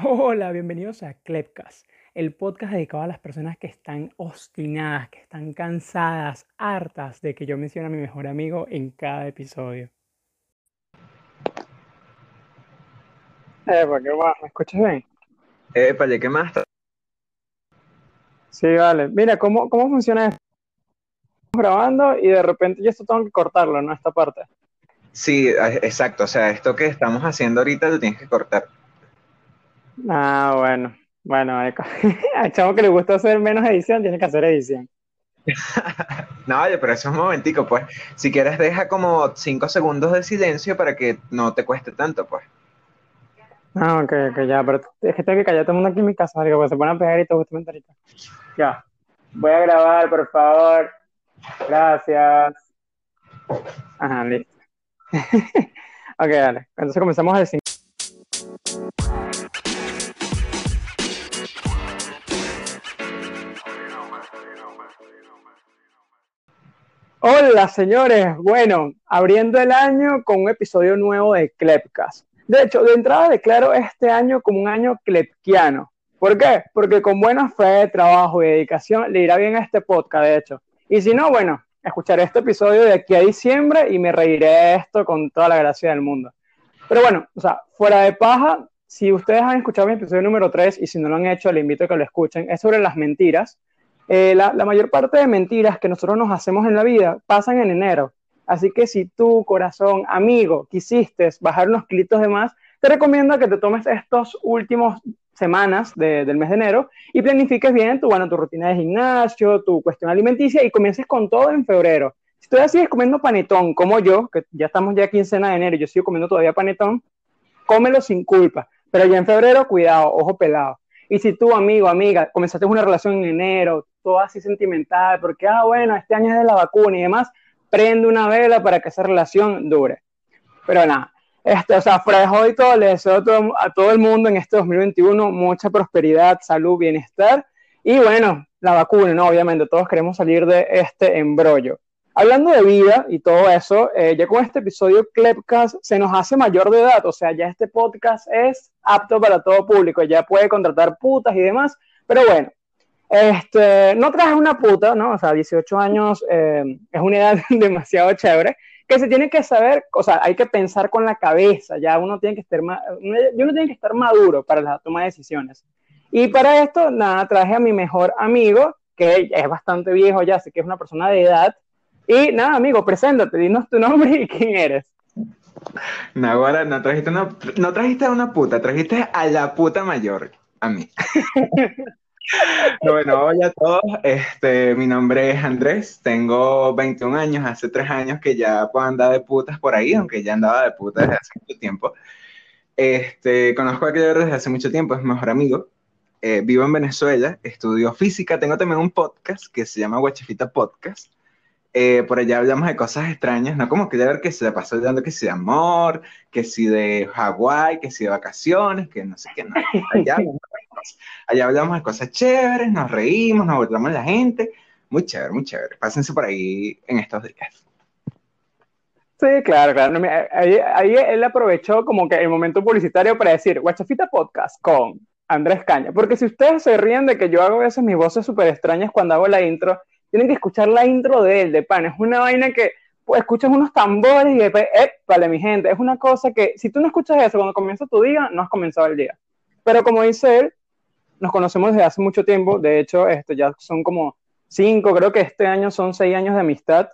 Hola, bienvenidos a Clepcast, el podcast dedicado a las personas que están obstinadas, que están cansadas, hartas de que yo mencione a mi mejor amigo en cada episodio. Eh, ¿qué más? ¿Me escuchas bien? Eh, ¿qué más? Sí, vale. Mira, ¿cómo, cómo funciona esto? Estamos grabando y de repente yo esto tengo que cortarlo, ¿no? Esta parte. Sí, exacto. O sea, esto que estamos haciendo ahorita lo tienes que cortar. Ah, bueno. Bueno, al chavo que le gusta hacer menos edición, tiene que hacer edición. no, oye, pero eso es un momentico, pues. Si quieres, deja como cinco segundos de silencio para que no te cueste tanto, pues. Ah, ok, ok, ya, pero es que tengo que callar todo el mundo aquí en mi casa, digo, pues se ponen a pegar y todo justamente ahorita. Ya. Voy a grabar, por favor. Gracias. Ajá, listo. ok, dale. Entonces comenzamos a decir. Hola señores, bueno, abriendo el año con un episodio nuevo de Clepcast. De hecho, de entrada declaro este año como un año clepkiano. ¿Por qué? Porque con buena fe, trabajo y dedicación le irá bien a este podcast, de hecho. Y si no, bueno, escucharé este episodio de aquí a diciembre y me reiré esto con toda la gracia del mundo. Pero bueno, o sea, fuera de paja, si ustedes han escuchado mi episodio número 3 y si no lo han hecho, les invito a que lo escuchen, es sobre las mentiras. Eh, la, mayor parte de mentiras que nosotros nos hacemos en la vida pasan en enero. Así que si tú, corazón, amigo, quisiste bajar unos kilitos de más, te recomiendo que te tomes estos últimos semanas del mes de enero y planifiques bien tu, bueno, tu rutina de gimnasio, tu cuestión alimenticia y comiences con todo en febrero. Si todavía sigues comiendo panetón, como yo, que ya estamos ya quincena de enero yo sigo comiendo todavía panetón, cómelo sin culpa. Pero ya en febrero, cuidado, ojo pelado. Y si tú, amigo, amiga, comenzaste una relación en enero, todo así sentimental, porque, ah, bueno, este año es de la vacuna y demás, prende una vela para que esa relación dure. Pero nada, este, o sea, frejo y todo, le deseo a todo, el mundo en este 2021 mucha prosperidad, salud, bienestar y bueno, la vacuna, ¿no? Obviamente, todos queremos salir de este embrollo. Hablando de vida y todo eso, eh, ya con este episodio Clepcast se nos hace mayor de edad, o sea, ya este podcast es apto para todo público, ya puede contratar putas y demás, pero bueno, este, no traje una puta, ¿no? O sea, 18 años eh, es una edad demasiado chévere, que se tiene que saber, o sea, hay que pensar con la cabeza, ya uno tiene que estar, uno tiene que estar maduro para la toma de decisiones. Y para esto, nada, traje a mi mejor amigo, que es bastante viejo ya, sé que es una persona de edad. Y nada, amigo, preséntate, dinos tu nombre y quién eres. No, ahora no trajiste, una, no trajiste a una puta, trajiste a la puta mayor, a mí. Bueno, hola a todos. Este, mi nombre es Andrés, tengo 21 años, hace 3 años que ya puedo andar de putas por ahí, aunque ya andaba de putas desde hace mucho tiempo. Este, conozco a aquello desde hace mucho tiempo, es mi mejor amigo. Eh, vivo en Venezuela, estudio física, tengo también un podcast que se llama Guachifita Podcast. Eh, por allá hablamos de cosas extrañas, ¿no? Como que ya ver que se pasó hablando que si de amor, que si de Hawái, que si de vacaciones, que no sé qué, no. Allá, allá hablamos de cosas chéveres, nos reímos, nos volvamos la gente. Muy chévere, muy chévere. Pásense por ahí en estos días. Sí, claro, claro. Ahí, ahí, él aprovechó como que el momento publicitario para decir, Guachafita Podcast con Andrés Caña. Porque si ustedes se ríen de que yo hago a veces mis voces súper extrañas cuando hago la intro, tienen que escuchar la intro de él, de pan. Es una vaina que pues, escuchas unos tambores y después, eh, vale, mi gente, es una cosa que si tú no escuchas eso cuando comienza tu día, no has comenzado el día. Pero como dice él, nos conocemos desde hace mucho tiempo, de hecho, este, ya son como cinco, creo que este año son seis años de amistad.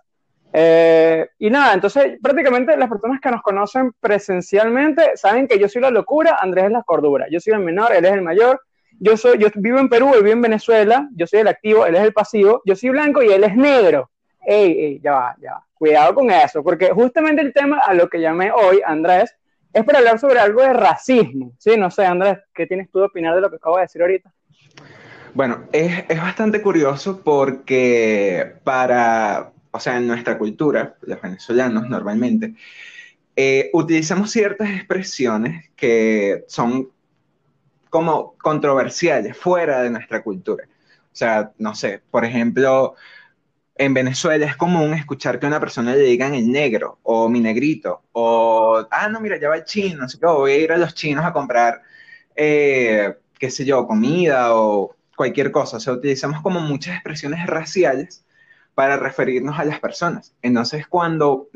Eh, y nada, entonces prácticamente las personas que nos conocen presencialmente saben que yo soy la locura, Andrés es la cordura, yo soy el menor, él es el mayor, yo, soy, yo vivo en Perú, él vive en Venezuela, yo soy el activo, él es el pasivo, yo soy blanco y él es negro. Ey, ey, ya va, ya va. Cuidado con eso, porque justamente el tema a lo que llamé hoy, Andrés, es para hablar sobre algo de racismo. Sí, no sé, Andrés, ¿qué tienes tú de opinar de lo que acabo de decir ahorita? Bueno, es, es bastante curioso porque para, o sea, en nuestra cultura, los venezolanos normalmente, eh, utilizamos ciertas expresiones que son como controversiales fuera de nuestra cultura. O sea, no sé, por ejemplo, en Venezuela es común escuchar que a una persona le digan el negro o mi negrito o, ah, no, mira, ya va el chino, así que voy a ir a los chinos a comprar eh, qué sé yo, comida o cualquier cosa. O sea, utilizamos como muchas expresiones raciales para referirnos a las personas. Entonces, cuando,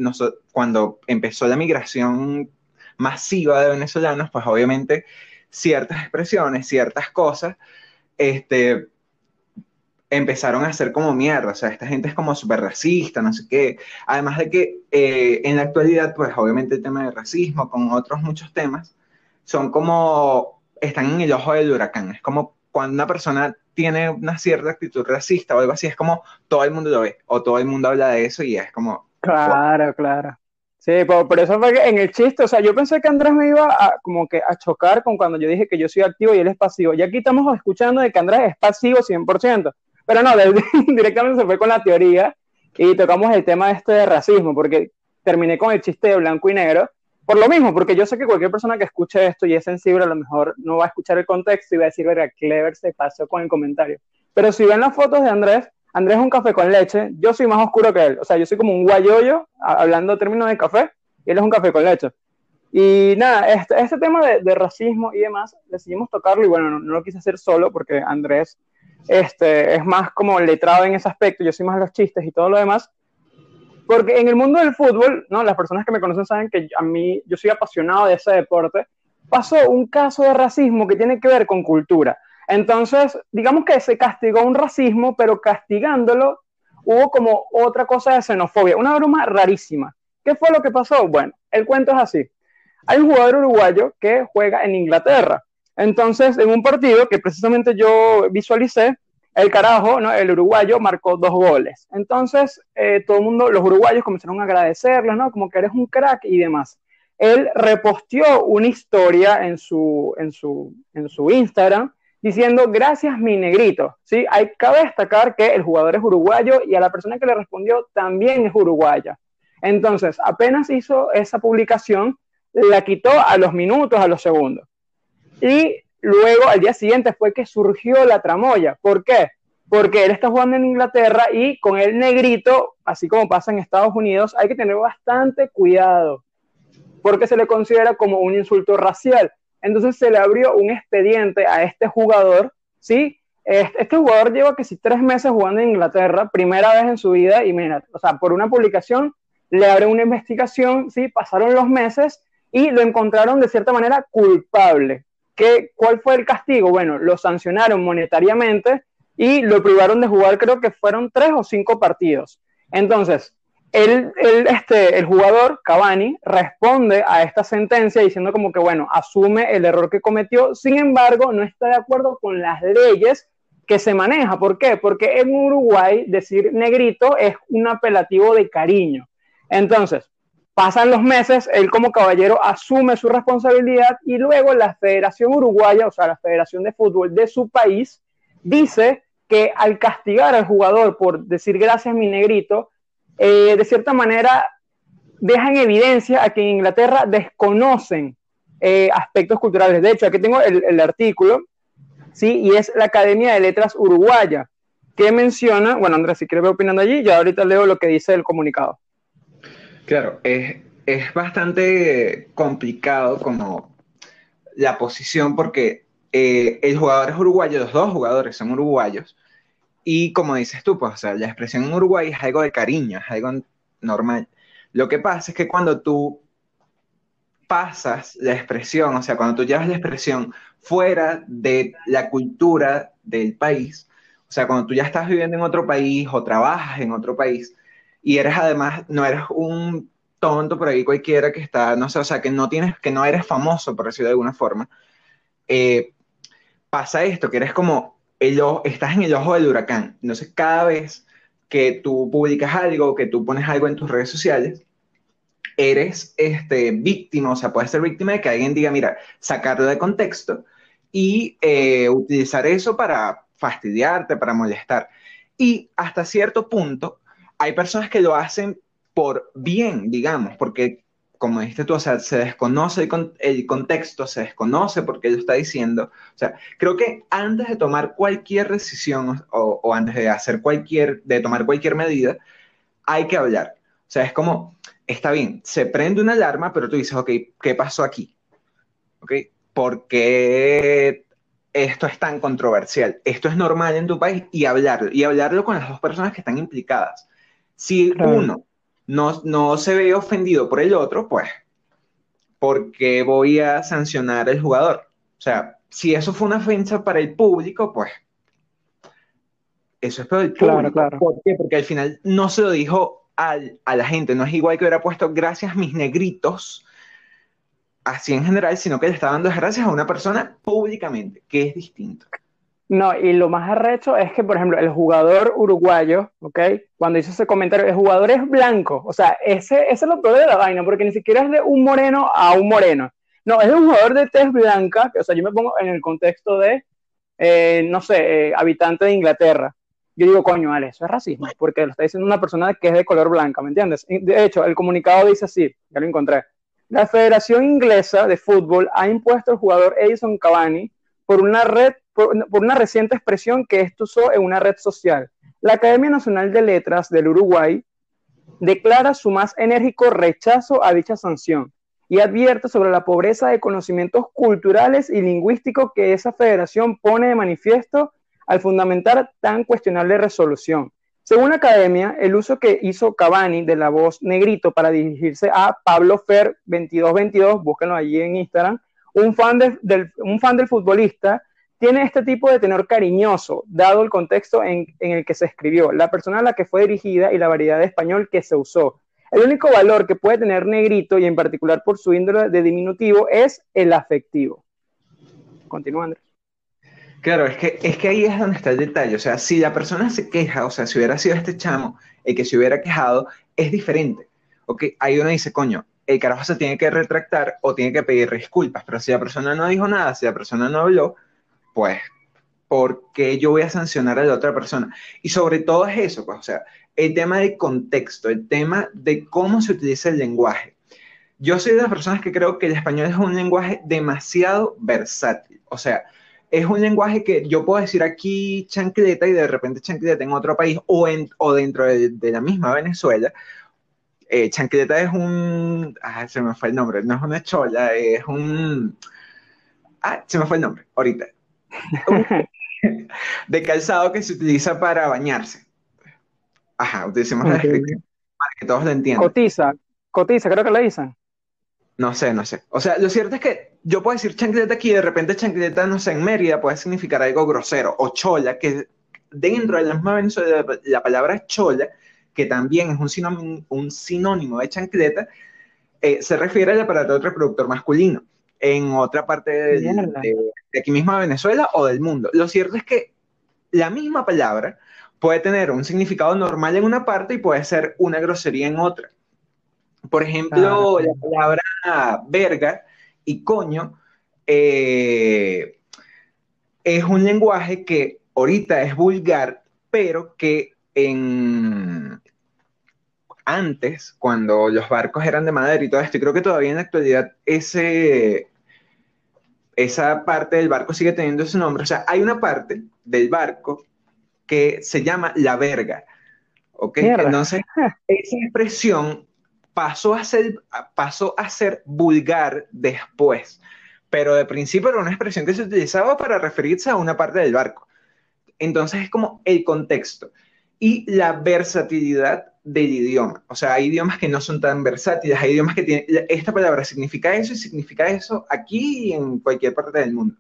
cuando empezó la migración masiva de venezolanos, pues obviamente ciertas expresiones, ciertas cosas, este, empezaron a ser como mierda, o sea, esta gente es como súper racista, no sé qué. Además de que eh, en la actualidad, pues obviamente el tema de racismo, con otros muchos temas, son como, están en el ojo del huracán. Es como cuando una persona tiene una cierta actitud racista o algo así, es como todo el mundo lo ve, o todo el mundo habla de eso y es como... Claro, claro. Sí, por, eso fue que en el chiste, o sea, yo pensé que Andrés me iba a, como que a chocar con cuando yo dije que yo soy activo y él es pasivo. Y aquí estamos escuchando de que Andrés es pasivo 100%. Pero no, directamente se fue con la teoría y tocamos el tema este de racismo, porque terminé con el chiste de blanco y negro, por lo mismo, porque yo sé que cualquier persona que escuche esto y es sensible, a lo mejor no va a escuchar el contexto y va a decir, verga, Clever se pasó con el comentario. Pero si ven las fotos de Andrés, Andrés es un café con leche, yo soy más oscuro que él, o sea, yo soy como un guayoyo, hablando términos de café, y él es un café con leche. Y nada, este, este tema de, racismo y demás, decidimos tocarlo y bueno, no, no, lo quise hacer solo porque Andrés este, es más como letrado en ese aspecto, yo soy más los chistes y todo lo demás, porque en el mundo del fútbol, ¿no? las personas que me conocen saben que a mí, yo soy apasionado de ese deporte, pasó un caso de racismo que tiene que ver con cultura. Entonces, digamos que se castigó un racismo, pero castigándolo hubo como otra cosa de xenofobia, una broma rarísima. ¿Qué fue lo que pasó? Bueno, el cuento es así. Hay un jugador uruguayo que juega en Inglaterra entonces, en un partido que precisamente yo visualicé, el carajo, ¿no? el uruguayo, marcó dos goles. Entonces, eh, todo el mundo, los uruguayos comenzaron a agradecerle, ¿no? Como que eres un crack y demás. Él reposteó una historia en su, en su, en su Instagram diciendo, gracias mi negrito, ¿sí? Hay, cabe destacar que el jugador es uruguayo y a la persona que le respondió también es uruguaya. Entonces, apenas hizo esa publicación, la quitó a los minutos, a los segundos. Y luego al día siguiente fue que surgió la tramoya. ¿Por qué? Porque él está jugando en Inglaterra y con el negrito, así como pasa en Estados Unidos, hay que tener bastante cuidado, porque se le considera como un insulto racial. Entonces se le abrió un expediente a este jugador, ¿sí? Este, jugador lleva que si tres meses jugando en Inglaterra, primera vez en su vida, y mira, o sea, por una publicación le abre una investigación, ¿sí? Pasaron los meses y lo encontraron de cierta manera culpable. ¿Cuál fue el castigo? Bueno, lo sancionaron monetariamente y lo privaron de jugar, creo que fueron tres o cinco partidos. Entonces, el, este, el jugador, Cavani, responde a esta sentencia diciendo como que, bueno, asume el error que cometió, sin embargo, no está de acuerdo con las leyes que se maneja. ¿Por qué? Porque en Uruguay decir negrito es un apelativo de cariño. Entonces, Pasan los meses, él como caballero asume su responsabilidad y luego la Federación Uruguaya, o sea, la Federación de Fútbol de su país, dice que al castigar al jugador por decir gracias mi negrito, eh, de cierta manera deja en evidencia a que en Inglaterra desconocen eh, aspectos culturales. De hecho, aquí tengo el, artículo, ¿sí? Y es la Academia de Letras Uruguaya, que menciona, bueno, Andrés, si quieres ver opinando allí, yo ahorita leo lo que dice el comunicado. Claro, es, bastante complicado como la posición porque eh, el jugador es uruguayo, los dos jugadores son uruguayos, y como dices tú, pues, o sea, la expresión en Uruguay es algo de cariño, es algo normal. Lo que pasa es que cuando tú pasas la expresión, o sea, cuando tú llevas la expresión fuera de la cultura del país, o sea, cuando tú ya estás viviendo en otro país o trabajas en otro país, y eres además, no eres un tonto por ahí cualquiera que está, no sé, o sea, que no tienes, que no eres famoso, por decirlo de alguna forma, eh, pasa esto, que eres como, el, estás en el ojo del huracán. Entonces, cada vez que tú publicas algo, que tú pones algo en tus redes sociales, eres este, víctima, o sea, puedes ser víctima de que alguien diga, mira, sacarlo de contexto y eh, utilizar eso para fastidiarte, para molestar. Y hasta cierto punto, hay personas que lo hacen por bien, digamos, porque como dijiste tú, o sea, se desconoce el, contexto, se desconoce por qué lo está diciendo. O sea, creo que antes de tomar cualquier decisión o, o, antes de hacer cualquier, de tomar cualquier medida, hay que hablar. O sea, es como, está bien, se prende una alarma, pero tú dices, ok, ¿qué pasó aquí? ¿Ok? ¿por qué esto es tan controversial? Esto es normal en tu país y hablarlo, y hablarlo con las dos personas que están implicadas. Si uno no, no se ve ofendido por el otro, pues, ¿por qué voy a sancionar al jugador? O sea, si eso fue una ofensa para el público, pues eso es para el público. Claro, claro. ¿Por qué? Porque al final no se lo dijo al, a la gente, no es igual que hubiera puesto gracias mis negritos, así en general, sino que le está dando gracias a una persona públicamente, que es distinto. No, y lo más arrecho es que, por ejemplo, el jugador uruguayo, ¿ok? Cuando hizo ese comentario, el jugador es blanco. O sea, ese, ese es lo peor de la vaina, porque ni siquiera es de un moreno a un moreno. No, es un jugador de tez blanca, que, o sea, yo me pongo en el contexto de, eh, no sé, eh, habitante de Inglaterra. Yo digo, coño, Ale, eso es racismo, porque lo está diciendo una persona que es de color blanca, ¿me entiendes? De hecho, el comunicado dice así, ya lo encontré. La Federación Inglesa de Fútbol ha impuesto al jugador Edison Cavani por una red por, una reciente expresión que esto usó en una red social. La Academia Nacional de Letras del Uruguay declara su más enérgico rechazo a dicha sanción y advierte sobre la pobreza de conocimientos culturales y lingüísticos que esa federación pone de manifiesto al fundamentar tan cuestionable resolución. Según la academia, el uso que hizo Cavani de la voz negrito para dirigirse a Pablo Fer 2222, búsquenlo allí en Instagram, un fan, del, un fan del futbolista, tiene este tipo de tenor cariñoso, dado el contexto en, el que se escribió, la persona a la que fue dirigida y la variedad de español que se usó. El único valor que puede tener negrito, y en particular por su índole de diminutivo, es el afectivo. Continúa, Andrés. Claro, es que, es que ahí es donde está el detalle. O sea, si la persona se queja, o sea, si hubiera sido este chamo el que se hubiera quejado, es diferente. Ok, ahí uno dice, coño, el carajo se tiene que retractar o tiene que pedir disculpas. Pero si la persona no dijo nada, si la persona no habló, pues, ¿por qué yo voy a sancionar a la otra persona? Y sobre todo es eso, pues, o sea, el tema del contexto, el tema de cómo se utiliza el lenguaje. Yo soy de las personas que creo que el español es un lenguaje demasiado versátil. O sea, es un lenguaje que yo puedo decir aquí chancleta y de repente chancleta en otro país o, en, o dentro de, la misma Venezuela. Eh, chancleta es un... Ah, se me fue el nombre. No es una chola, es un... Ah, se me fue el nombre, ahorita. de calzado que se utiliza para bañarse. Ajá, utilicemos la descripción para que todos lo entiendan. Cotiza, cotiza, creo que lo dicen. No sé, no sé. O sea, lo cierto es que yo puedo decir chancleta aquí y de repente chancleta, no sé, en Mérida puede significar algo grosero. O chola, que dentro de la misma Venezuela, la palabra chola, que también es un sinónimo, un sinónimo de chancleta, eh, se refiere al aparato reproductor masculino en otra parte de, aquí mismo de Venezuela o del mundo. Lo cierto es que la misma palabra puede tener un significado normal en una parte y puede ser una grosería en otra. Por ejemplo, la palabra verga y coño eh, es un lenguaje que ahorita es vulgar, pero que en antes, cuando los barcos eran de madera y todo esto, y creo que todavía en la actualidad ese, esa parte del barco sigue teniendo ese nombre. O sea, hay una parte del barco que se llama la verga. ¿Ok? Entonces, esa expresión pasó a, ser, pasó a ser vulgar después, pero de principio era una expresión que se utilizaba para referirse a una parte del barco. Entonces es como el contexto y la versatilidad del idioma. O sea, hay idiomas que no son tan versátiles, hay idiomas que tienen, esta palabra significa eso y significa eso aquí y en cualquier parte del mundo.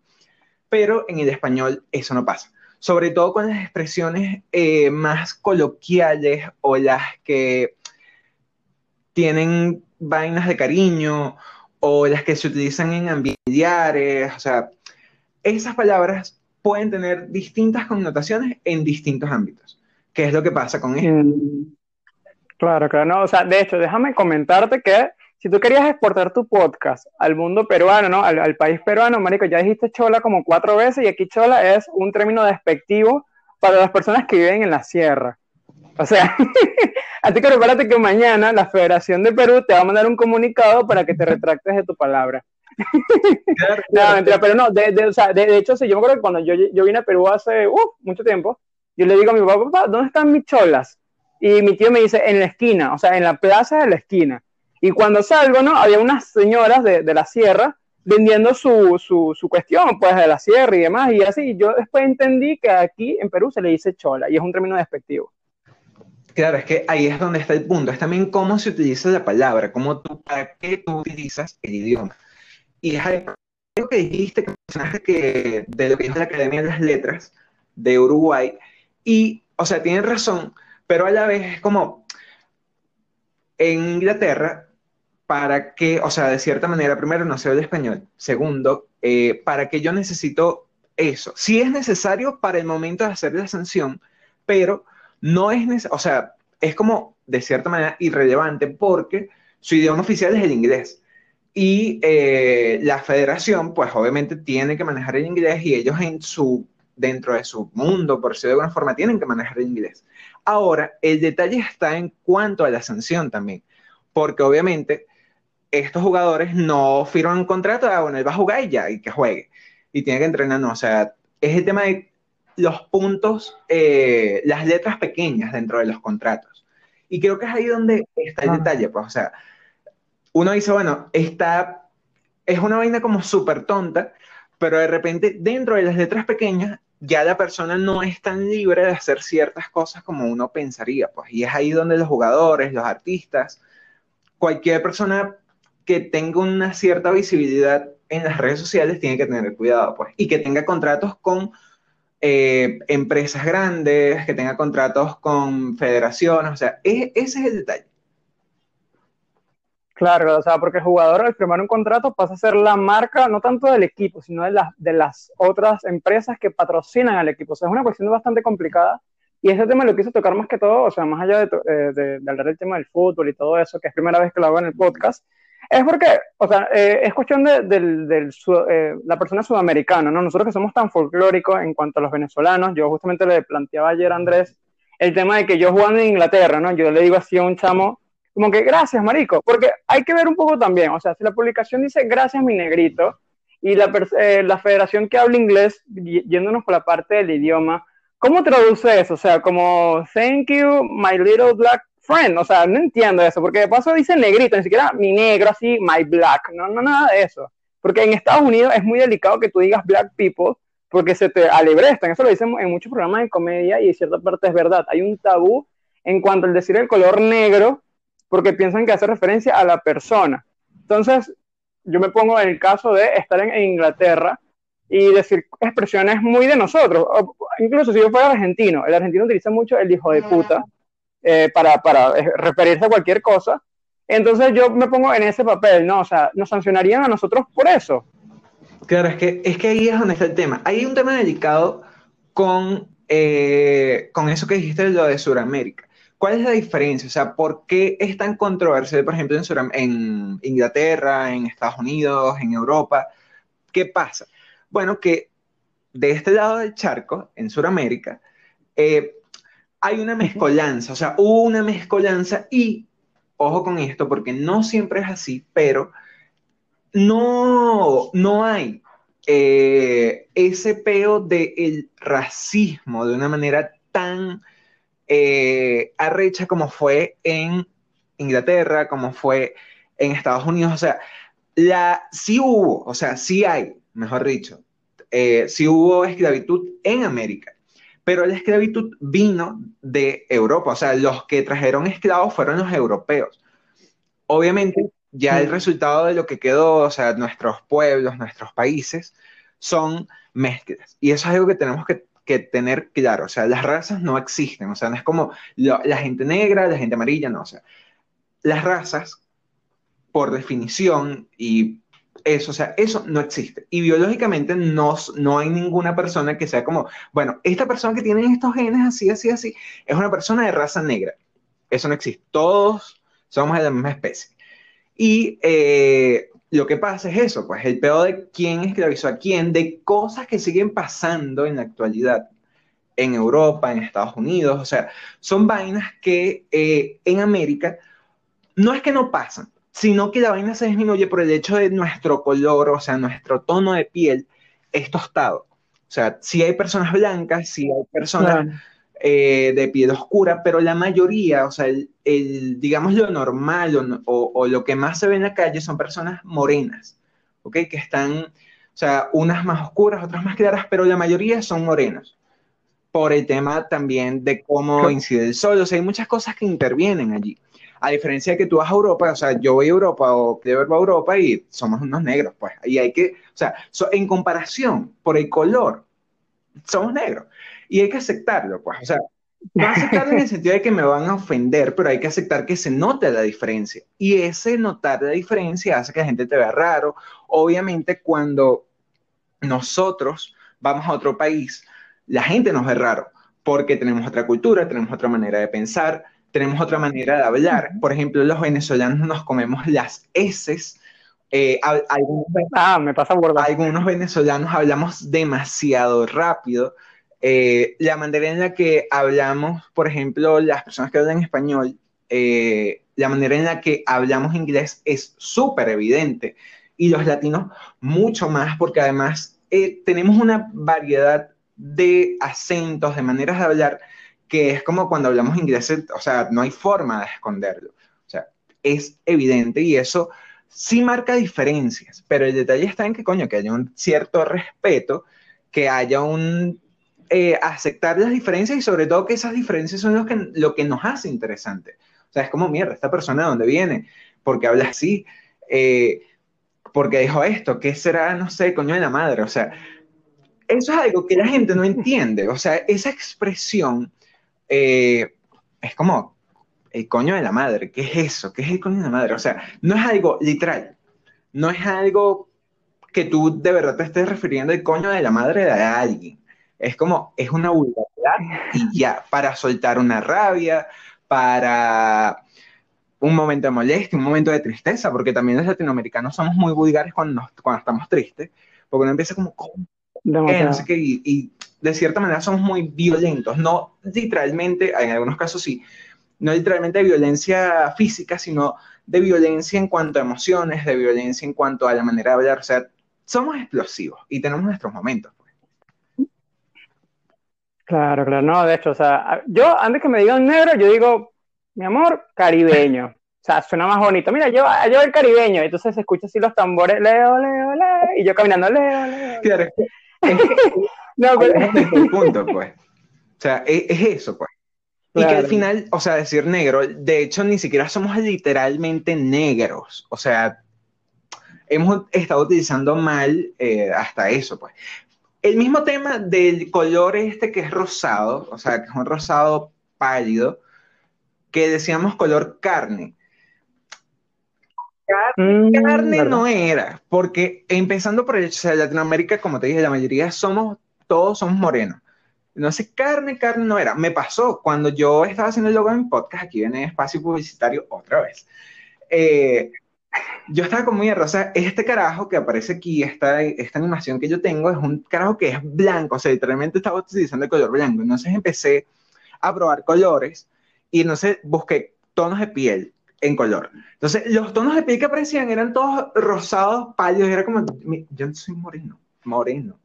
Pero en el español eso no pasa. Sobre todo con las expresiones eh, más coloquiales o las que tienen vainas de cariño o las que se utilizan en ambientes. O sea, esas palabras pueden tener distintas connotaciones en distintos ámbitos. ¿Qué es lo que pasa con esto? Mm. Claro, claro, no, o sea, de hecho, déjame comentarte que si tú querías exportar tu podcast al mundo peruano, ¿no? Al, país peruano, marico, ya dijiste chola como cuatro veces y aquí chola es un término despectivo para las personas que viven en la sierra. O sea, así que prepárate que mañana la Federación de Perú te va a mandar un comunicado para que te retractes de tu palabra. no, mentira, pero no, de, de, o sea, de, hecho, sí, yo me acuerdo que cuando yo, yo vine a Perú hace uh, mucho tiempo, yo le digo a mi papá, papá, ¿dónde están mis cholas? Y mi tío me dice, en la esquina, o sea, en la plaza de la esquina. Y cuando salgo, ¿no? Había unas señoras de, de la sierra vendiendo su, su, su, cuestión, pues, de la sierra y demás, y así. Yo después entendí que aquí en Perú se le dice chola, y es un término despectivo. Claro, es que ahí es donde está el punto. Es también cómo se utiliza la palabra, cómo tú, para qué tú utilizas el idioma. Y es algo que dijiste, que de lo que dijo la Academia de las Letras de Uruguay, y, o sea, tienen razón, pero a la vez es como, en Inglaterra, para que, o sea, de cierta manera, primero, no sé el español, segundo, eh, para que yo necesito eso. Sí es necesario para el momento de hacer la sanción, pero no es necesario, o sea, es como de cierta manera irrelevante porque su idioma oficial es el inglés. Y eh, la federación, pues obviamente tiene que manejar el inglés y ellos en su, dentro de su mundo, por decirlo de alguna forma, tienen que manejar el inglés. Ahora, el detalle está en cuanto a la sanción también, porque obviamente estos jugadores no firman un contrato, ah, bueno, él va a jugar y ya, y que juegue, y tiene que entrenar, no, o sea, es el tema de los puntos, eh, las letras pequeñas dentro de los contratos. Y creo que es ahí donde está el detalle, pues, o sea, uno dice, bueno, está, es una vaina como súper tonta, pero de repente dentro de las letras pequeñas ya la persona no es tan libre de hacer ciertas cosas como uno pensaría, pues, y es ahí donde los jugadores, los artistas, cualquier persona que tenga una cierta visibilidad en las redes sociales tiene que tener cuidado, pues, y que tenga contratos con eh, empresas grandes, que tenga contratos con federaciones, o sea, ese es el detalle. Claro, o sea, porque el jugador al firmar un contrato pasa a ser la marca no tanto del equipo, sino de, las de las otras empresas que patrocinan al equipo. O sea, es una cuestión bastante complicada y ese tema lo quise tocar más que todo, o sea, más allá de, eh, de, de hablar del tema del fútbol y todo eso, que es primera vez que lo hago en el podcast, es porque, o sea, eh, es cuestión de, del, eh, la persona sudamericana, ¿no? Nosotros que somos tan folclóricos en cuanto a los venezolanos, yo justamente le planteaba ayer a Andrés el tema de que yo jugando en Inglaterra, ¿no? Yo le digo así a un chamo, como que gracias, marico, porque hay que ver un poco también, o sea, si la publicación dice gracias, mi negrito, y la, eh, la federación que habla inglés, yéndonos por la parte del idioma, ¿cómo traduce eso? O sea, como thank you, my little black friend, o sea, no entiendo eso, porque de paso dice negrito, ni siquiera mi negro, así, my black, no, no, nada de eso. Porque en Estados Unidos es muy delicado que tú digas black people, porque se te alebrestan, eso lo dicen en muchos programas de comedia y en cierta parte es verdad. Hay un tabú en cuanto al decir el color negro, porque piensan que hace referencia a la persona. Entonces, yo me pongo en el caso de estar en, Inglaterra y decir expresiones muy de nosotros. incluso si yo fuera argentino, el argentino utiliza mucho el hijo de puta eh, para, para eh, referirse a cualquier cosa. Entonces yo me pongo en ese papel, ¿no? O sea, nos sancionarían a nosotros por eso. Claro, es que, es que ahí es donde está el tema. Hay un tema delicado con, eh, con eso que dijiste de lo de Sudamérica. ¿Cuál es la diferencia? O sea, ¿por qué es tan controversial, por ejemplo, en, en Inglaterra, en Estados Unidos, en Europa? ¿Qué pasa? Bueno, que de este lado del charco, en Sudamérica, eh, hay una mezcolanza, o sea, hubo una mezcolanza y, ojo con esto, porque no siempre es así, pero no, no hay eh, ese peo del racismo de una manera tan eh, arrecha como fue en Inglaterra, como fue en Estados Unidos, o sea, la, sí hubo, o sea, sí hay, mejor dicho, eh, sí hubo esclavitud en América pero la esclavitud vino de Europa, o sea, los que trajeron esclavos fueron los europeos. Obviamente, ya el resultado de lo que quedó, o sea, nuestros pueblos, nuestros países, son mezclas. Y eso es algo que tenemos que, tener claro, o sea, las razas no existen, o sea, no es como la gente negra, la gente amarilla, no, o sea, las razas, por definición y eso, o sea, eso no existe. Y biológicamente no, no hay ninguna persona que sea como, bueno, esta persona que tiene estos genes así, así, así, es una persona de raza negra. Eso no existe. Todos somos de la misma especie. Y eh, lo que pasa es eso, pues el peor de quién esclavizó a quién, de cosas que siguen pasando en la actualidad en Europa, en Estados Unidos, o sea, son vainas que eh, en América no es que no pasan, sino que la vaina se disminuye por el hecho de nuestro color, o sea, nuestro tono de piel es tostado. O sea, si hay personas blancas, si hay personas eh, de piel oscura, pero la mayoría, o sea, el, digamos lo normal o, o, lo que más se ve en la calle son personas morenas, ¿ok? Que están, o sea, unas más oscuras, otras más claras, pero la mayoría son morenos. Por el tema también de cómo incide el sol, o sea, hay muchas cosas que intervienen allí. A diferencia de que tú vas a Europa, o sea, yo voy a Europa o Clever va a Europa y somos unos negros, pues. Y hay que, o sea, en comparación por el color, somos negros. Y hay que aceptarlo, pues. O sea, no aceptarlo en el sentido de que me van a ofender, pero hay que aceptar que se note la diferencia. Y ese notar la diferencia hace que la gente te vea raro. Obviamente, cuando nosotros vamos a otro país, la gente nos ve raro, porque tenemos otra cultura, tenemos otra manera de pensar, tenemos otra manera de hablar. Por ejemplo, los venezolanos nos comemos las heces. Eh, algunos, ah, me pasa algunos venezolanos hablamos demasiado rápido. Eh, la manera en la que hablamos, por ejemplo, las personas que hablan español, eh, la manera en la que hablamos inglés es súper evidente. Y los latinos mucho más, porque además tenemos una variedad de acentos, de maneras de hablar que es como cuando hablamos inglés, o sea, no hay forma de esconderlo. O sea, es evidente y eso sí marca diferencias, pero el detalle está en que, coño, que haya un cierto respeto, que haya un eh, aceptar las diferencias y sobre todo que esas diferencias son lo que, lo que nos hace interesante. O sea, es como, mierda, esta persona de dónde viene, porque habla así, eh, porque dijo esto, ¿qué será, no sé, coño de la madre? O sea, eso es algo que la gente no entiende. O sea, esa expresión eh, es como el coño de la madre. ¿Qué es eso? ¿Qué es el coño de la madre? O sea, no es algo literal. No es algo que tú de verdad te estés refiriendo al coño de la madre de alguien. Es como, es una vulgaridad. Y ya, para soltar una rabia, para un momento de molestia, un momento de tristeza, porque también los latinoamericanos somos muy vulgares cuando, cuando estamos tristes, porque uno empieza como, no sé qué, y, de cierta manera somos muy violentos, no literalmente, en algunos casos sí, no literalmente de violencia física, sino de violencia en cuanto a emociones, de violencia en cuanto a la manera de hablar, o sea, somos explosivos y tenemos nuestros momentos. Pues. Claro, claro, no, de hecho, o sea, yo antes que me digan negro, yo digo, mi amor, caribeño. O sea, suena más bonito. Mira, yo, yo el caribeño. Entonces se escucha así los tambores, leo, leo, leo. Y yo caminando, leo, leo. Claro, no, pero... el punto, pues. O sea, es, eso, pues. Y que al final, o sea, decir negro, de hecho, ni siquiera somos literalmente negros. O sea, hemos estado utilizando mal eh, hasta eso, pues. El mismo tema del color este que es rosado, o sea, que es un rosado pálido, que decíamos color carne. Mm, carne, no era, porque empezando por el hecho, de Latinoamérica, como te dije, la mayoría somos, todos somos morenos. No sé, carne, carne no era. Me pasó cuando yo estaba haciendo el logo en podcast, aquí viene espacio publicitario otra vez. Eh, yo estaba con muy rosa. Este carajo que aparece aquí, esta, esta animación que yo tengo, es un carajo que es blanco, o sea, literalmente estaba utilizando el color blanco. Entonces empecé a probar colores y entonces busqué tonos de piel en color. Entonces, los tonos de piel que aparecían eran todos rosados, pálidos, era como, yo soy moreno, moreno.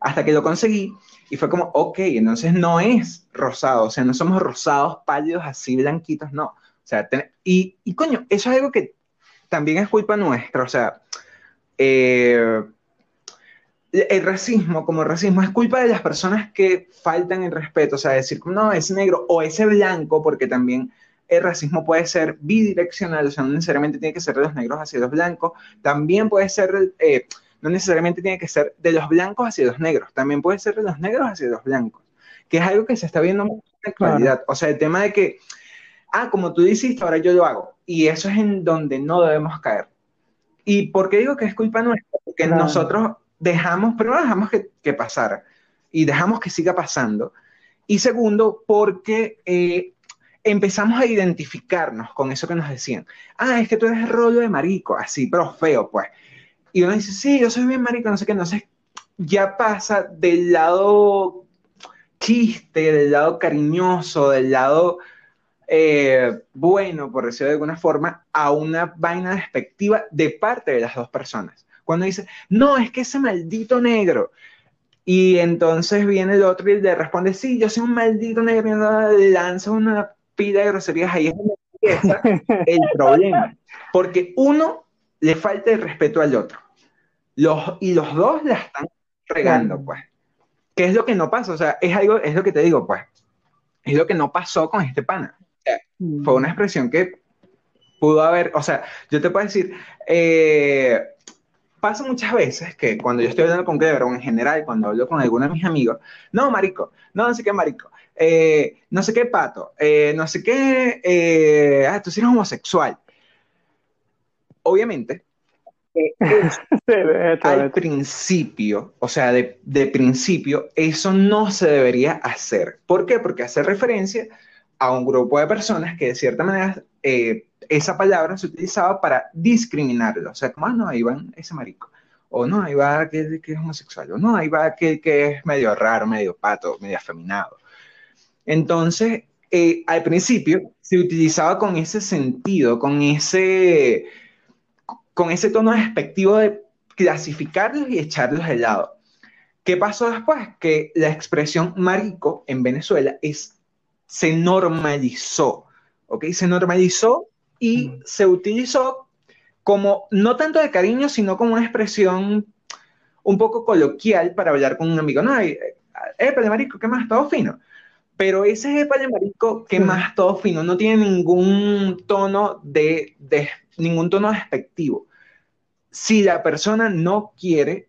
Hasta que lo conseguí y fue como, ok, entonces no es rosado, o sea, no somos rosados, pálidos, así blanquitos, no. O sea, y, y coño, eso es algo que también es culpa nuestra, o sea, eh, el racismo, como racismo, es culpa de las personas que faltan el respeto, o sea, decir, no, es negro o ese blanco, porque también el racismo puede ser bidireccional, o sea, no necesariamente tiene que ser de los negros hacia los blancos, también puede ser, eh, no necesariamente tiene que ser de los blancos hacia los negros, también puede ser de los negros hacia los blancos, que es algo que se está viendo mucho en la actualidad. O sea, el tema de que, ah, como tú dijiste, ahora yo lo hago, y eso es en donde no debemos caer. ¿Y por qué digo que es culpa nuestra? Porque nosotros dejamos, primero dejamos que, que pasara y dejamos que siga pasando. Y segundo, porque eh, empezamos a identificarnos con eso que nos decían. Ah, es que tú eres el rollo de marico, así, pero feo, pues. Y uno dice, sí, yo soy bien marico, no sé qué, entonces ya pasa del lado chiste, del lado cariñoso, del lado eh, bueno, por decirlo de alguna forma, a una vaina despectiva de parte de las dos personas. Cuando dice, no, es que ese maldito negro. Y entonces viene el otro y le responde, sí, yo soy un maldito negro, y lanza una pila de groserías, ahí es empieza el problema. Porque uno le falta el respeto al otro. Los, y los dos la están regando, pues. ¿Qué es lo que no pasa? O sea, es algo, es lo que te digo, pues. Es lo que no pasó con este pana. Mm. fue una expresión que pudo haber, o sea, yo te puedo decir, eh, pasa muchas veces que cuando yo estoy hablando con Clever o en general, cuando hablo con alguno de mis amigos, no, marico, no, no sé qué marico, eh, no sé qué pato, eh, no sé qué, ah, tú eres homosexual. Obviamente, al principio, o sea, de, de, principio, eso no se debería hacer. ¿Por qué? Porque hace referencia a un grupo de personas que de cierta manera eh, esa palabra se utilizaba para discriminarlo. O sea, como, ah, no, ahí va ese marico. O no, ahí va que, que es homosexual. O no, ahí va que, que es medio raro, medio pato, medio afeminado. Entonces, eh, al principio se utilizaba con ese sentido, con ese con ese tono despectivo de clasificarlos y echarlos de lado. ¿Qué pasó después? Que la expresión marico en Venezuela es, se normalizó, ¿ok? Se normalizó y se utilizó como, no tanto de cariño, sino como una expresión un poco coloquial para hablar con un amigo. No, eh, épale marico, ¿qué más? Todo fino. Pero ese épale marico, ¿qué más? Todo fino. No tiene ningún tono de, de ningún tono despectivo si la persona no quiere,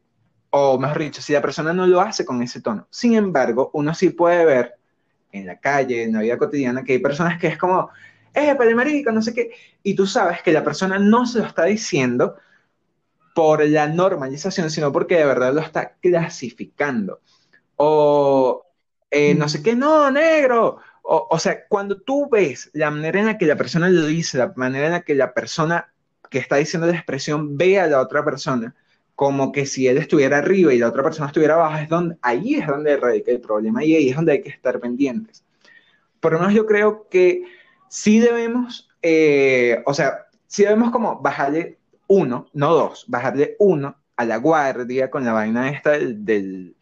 o mejor dicho, si la persona no lo hace con ese tono. Sin embargo, uno sí puede ver en la calle, en la vida cotidiana, que hay personas que es como, eh, para marico, no sé qué, y tú sabes que la persona no se lo está diciendo por la normalización, sino porque de verdad lo está clasificando. O, eh, no sé qué, no, negro. O, o sea, cuando tú ves la manera en la que la persona lo dice, la manera en la que la persona que está diciendo la expresión ve a la otra persona como que si él estuviera arriba y la otra persona estuviera abajo, es donde, ahí es donde radica el problema y ahí es donde hay que estar pendientes. Por lo menos yo creo que sí debemos, eh, o sea, sí debemos como bajarle uno, no dos, bajarle uno a la guardia con la vaina esta del,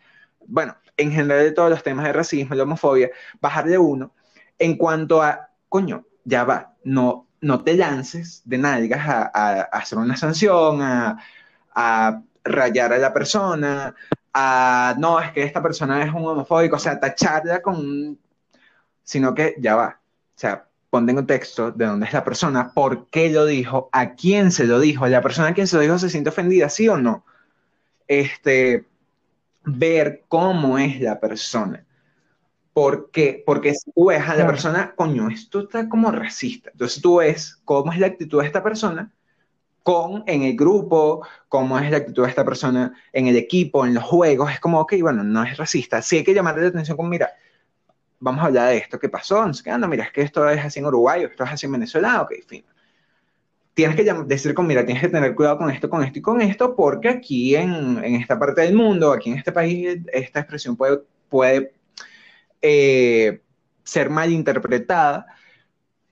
bueno, en general de todos los temas de racismo y homofobia, bajarle uno en cuanto a, coño, ya va, no, no te lances de nalgas a, hacer una sanción, a, rayar a la persona, a no, es que esta persona es un homofóbico, o sea, tacharla con. sino que ya va. O sea, ponte en contexto de dónde es la persona, por qué lo dijo, a quién se lo dijo, la persona a quien se lo dijo se siente ofendida, sí o no. Este, ver cómo es la persona. ¿Por qué? Porque si tú ves a la persona, coño, esto está como racista. Entonces tú ves cómo es la actitud de esta persona con en el grupo, cómo es la actitud de esta persona en el equipo, en los juegos. Es como, ok, bueno, no es racista. Sí hay que llamarle la atención como, mira, vamos a hablar de esto, ¿qué pasó? No sé qué, mira, es que esto es así en Uruguay, esto es así en Venezuela, ok, fin. Tienes que decir como, mira, tienes que tener cuidado con esto, con esto y con esto, porque aquí en, en esta parte del mundo, aquí en este país, esta expresión puede, puede eh, ser mal interpretada,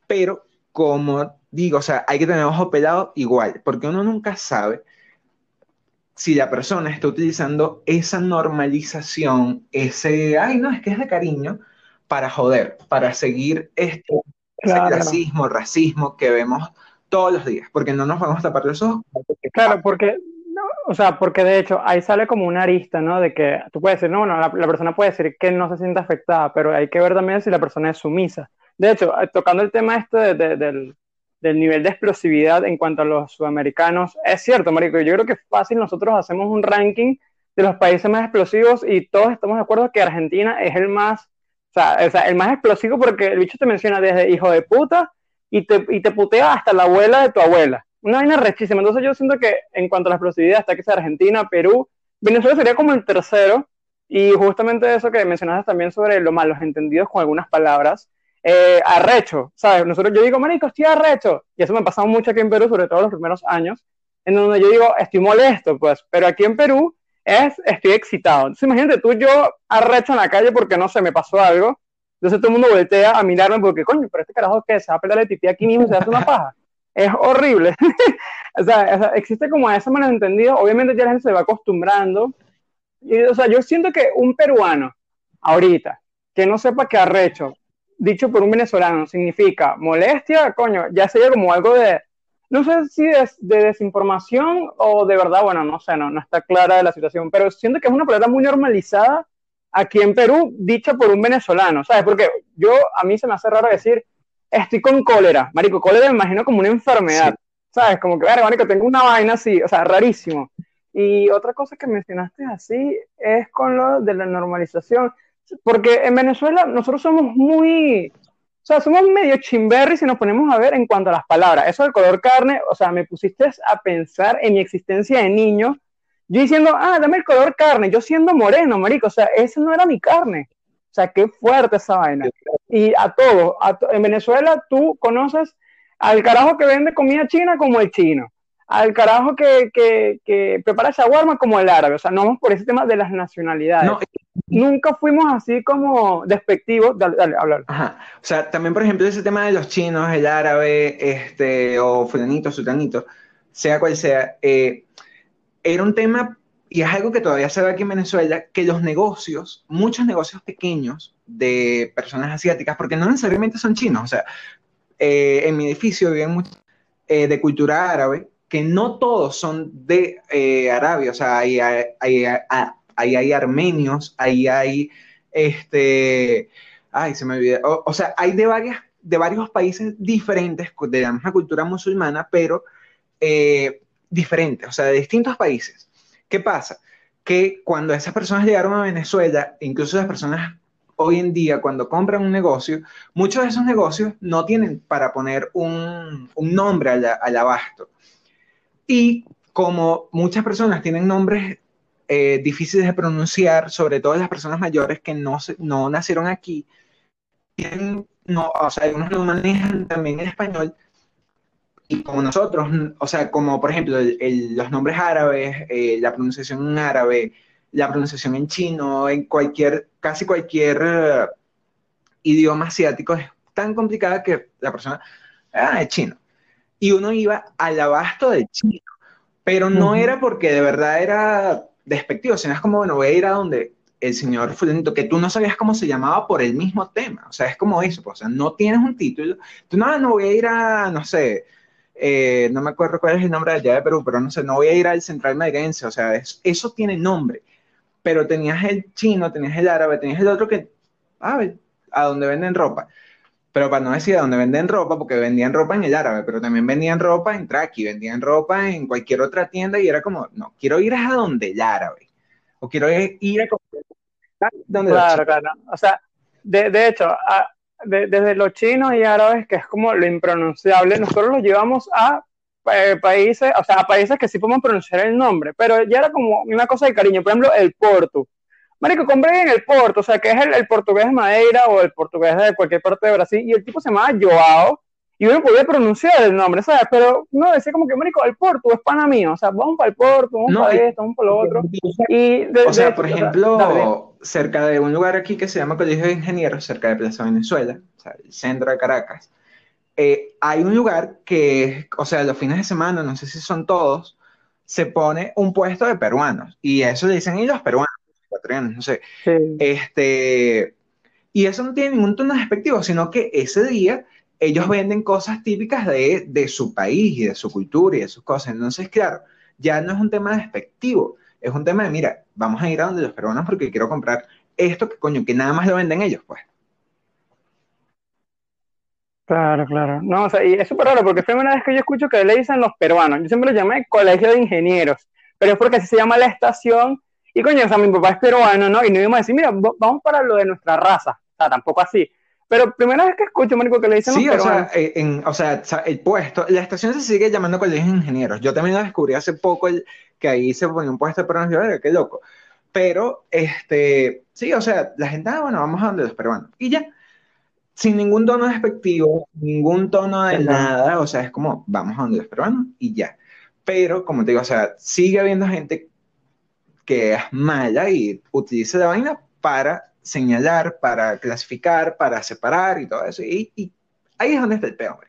pero como digo, o sea, hay que tener ojo pelado igual, porque uno nunca sabe si la persona está utilizando esa normalización, ese, ay, no, es que es de cariño, para joder, para seguir este racismo, racismo que vemos todos los días, porque no nos vamos a tapar los ojos. Claro, porque o sea, porque de hecho ahí sale como una arista, ¿no? De que tú puedes decir, no, bueno, la, persona puede decir que no se siente afectada, pero hay que ver también si la persona es sumisa. De hecho, eh, tocando el tema este del, del, nivel de explosividad en cuanto a los sudamericanos, es cierto, Marico, yo creo que es fácil, nosotros hacemos un ranking de los países más explosivos y todos estamos de acuerdo que Argentina es el más, el más explosivo porque el bicho te menciona desde hijo de puta y te, y te putea hasta la abuela de tu abuela una vaina rechísima. Entonces yo siento que en cuanto a la explosividad, está que sea Argentina, Perú, Venezuela sería como el tercero. Y justamente eso que mencionaste también sobre los malos entendidos con algunas palabras. Eh, arrecho, ¿sabes? Nosotros, yo digo, marico, estoy arrecho. Y eso me ha pasado mucho aquí en Perú, sobre todo los primeros años, en donde yo digo, estoy molesto, pues. Pero aquí en Perú es, estoy excitado. Entonces imagínate tú, yo arrecho en la calle porque no sé, me pasó algo. Entonces todo el mundo voltea a mirarme porque, coño, pero este carajo que se va a pelar el tití aquí mismo y se hace una paja es horrible. o, sea, existe como ese malentendido. Obviamente ya la gente se va acostumbrando. Y, o sea, yo siento que un peruano, ahorita, que no sepa que arrecho, dicho por un venezolano, significa molestia, coño, ya sería como algo de, no sé si es de desinformación o de verdad, bueno, no sé, no, no está clara de la situación, pero siento que es una palabra muy normalizada aquí en Perú, dicha por un venezolano, ¿sabes? Porque yo, a mí se me hace raro decir, estoy con cólera, marico, cólera me imagino como una enfermedad, ¿sabes? Como que, marico, tengo una vaina así, o sea, rarísimo. Y otra cosa que mencionaste así es con lo de la normalización, porque en Venezuela nosotros somos muy, o sea, somos medio chimberri si nos ponemos a ver en cuanto a las palabras. Eso del color carne, o sea, me pusiste a pensar en mi existencia de niño, yo diciendo, ah, dame el color carne, yo siendo moreno, marico, o sea, ese no era mi carne. O sea, qué fuerte esa vaina. Y a todos, en Venezuela tú conoces al carajo que vende comida china como el chino, al carajo que, que, que prepara shawarma como el árabe. O sea, no vamos por ese tema de las nacionalidades. Nunca fuimos así como despectivos. Dale, dale, hablar. Ajá. O sea, también, por ejemplo, ese tema de los chinos, el árabe, este, o fulanito, sutanito, sea cual sea, eh, era un tema, y es algo que todavía se ve aquí en Venezuela, que los negocios, muchos negocios pequeños de personas asiáticas, porque no necesariamente son chinos, o sea, eh, en mi edificio viven muchos eh, de cultura árabe, que no todos son de eh, Arabia, o sea, ahí hay, armenios, ahí hay, este, ay, se me olvidó, o, sea, hay de, varias, de varios países diferentes, de la misma cultura musulmana, pero diferentes, o sea, de distintos países. ¿Qué pasa? Que cuando esas personas llegaron a Venezuela, incluso las personas hoy en día cuando compran un negocio, muchos de esos negocios no tienen para poner un, nombre al, abasto. Y como muchas personas tienen nombres eh, difíciles de pronunciar, sobre todo las personas mayores que no, no nacieron aquí, no, o sea, algunos no manejan también el español, y como nosotros, o sea, como por ejemplo los nombres árabes, eh, la pronunciación en árabe, la pronunciación en chino, en cualquier, casi cualquier eh, idioma asiático es tan complicada que la persona, ah, es chino. Y uno iba al abasto del chino, pero no era porque de verdad era despectivo, sino es como, bueno, voy a ir a donde el señor fulanito, que tú no sabías cómo se llamaba por el mismo tema, o sea, es como eso, pues, o sea, no tienes un título, tú no, no voy a ir a, no sé, eh, no me acuerdo cuál es el nombre de allá de Perú, pero no sé, no voy a ir al Central Mairense, o sea, eso tiene nombre, pero tenías el chino, tenías el árabe, tenías el otro que, a ver, a donde venden ropa, pero para no decir a donde venden ropa, porque vendían ropa en el árabe, pero también vendían ropa en Traki, vendían ropa en cualquier otra tienda y era como, no, quiero ir a donde el árabe, o quiero ir a donde Claro, claro, o sea, de, de hecho, a, desde los chinos y árabes, que es como lo impronunciable, nosotros lo llevamos a eh, países, o sea, a países que sí podemos pronunciar el nombre, pero ya era como una cosa de cariño, por ejemplo, el Porto. Marico, compré en el Porto, o sea, que es el, portugués de Madeira o el portugués de cualquier parte de Brasil, y el tipo se llamaba Joao, y uno podía pronunciar el nombre, ¿sabes? Pero no, decía como que, marico, el Porto es pana mío, o sea, vamos para el Porto, vamos para esto, vamos para lo otro. Y o sea, por ejemplo, cerca de un lugar aquí que se llama Colegio de Ingenieros, cerca de Plaza Venezuela, o sea, el centro de Caracas, eh, hay un lugar que, o sea, los fines de semana, no sé si son todos, se pone un puesto de peruanos, y eso le dicen, y los peruanos, no sé. Este, y eso no tiene ningún tono despectivo, sino que ese día ellos venden cosas típicas de, de, su país y de su cultura y de sus cosas. Entonces, claro, ya no es un tema despectivo, es un tema de, mira, vamos a ir a donde los peruanos porque quiero comprar esto que coño, que nada más lo venden ellos, pues. Claro, claro. No, o sea, y es súper raro porque es la primera vez que yo escucho que le dicen los peruanos. Yo siempre lo llamé Colegio de Ingenieros, pero es porque así se llama la estación. Y coño, o sea, mi papá es peruano, ¿no? Y no íbamos a decir, mira, vamos para lo de nuestra raza. O sea, tampoco así. Pero primera vez que escucho, Marico, que le dicen Sí, o sea, eh, en, o sea, el puesto, la estación se sigue llamando Colegio de Ingenieros. Yo también lo descubrí hace poco, el, que ahí se ponía un puesto de peruanos. Yo, qué loco. Pero, este, sí, o sea, la gente, ah, bueno, vamos a donde los peruanos. Y ya, sin ningún tono despectivo, ningún tono de nada, o sea, es como, vamos a donde los peruanos y ya. Pero, como te digo, o sea, sigue habiendo gente que es mala y utiliza la vaina para señalar, para clasificar, para separar y todo eso. Y, ahí es donde está el peo,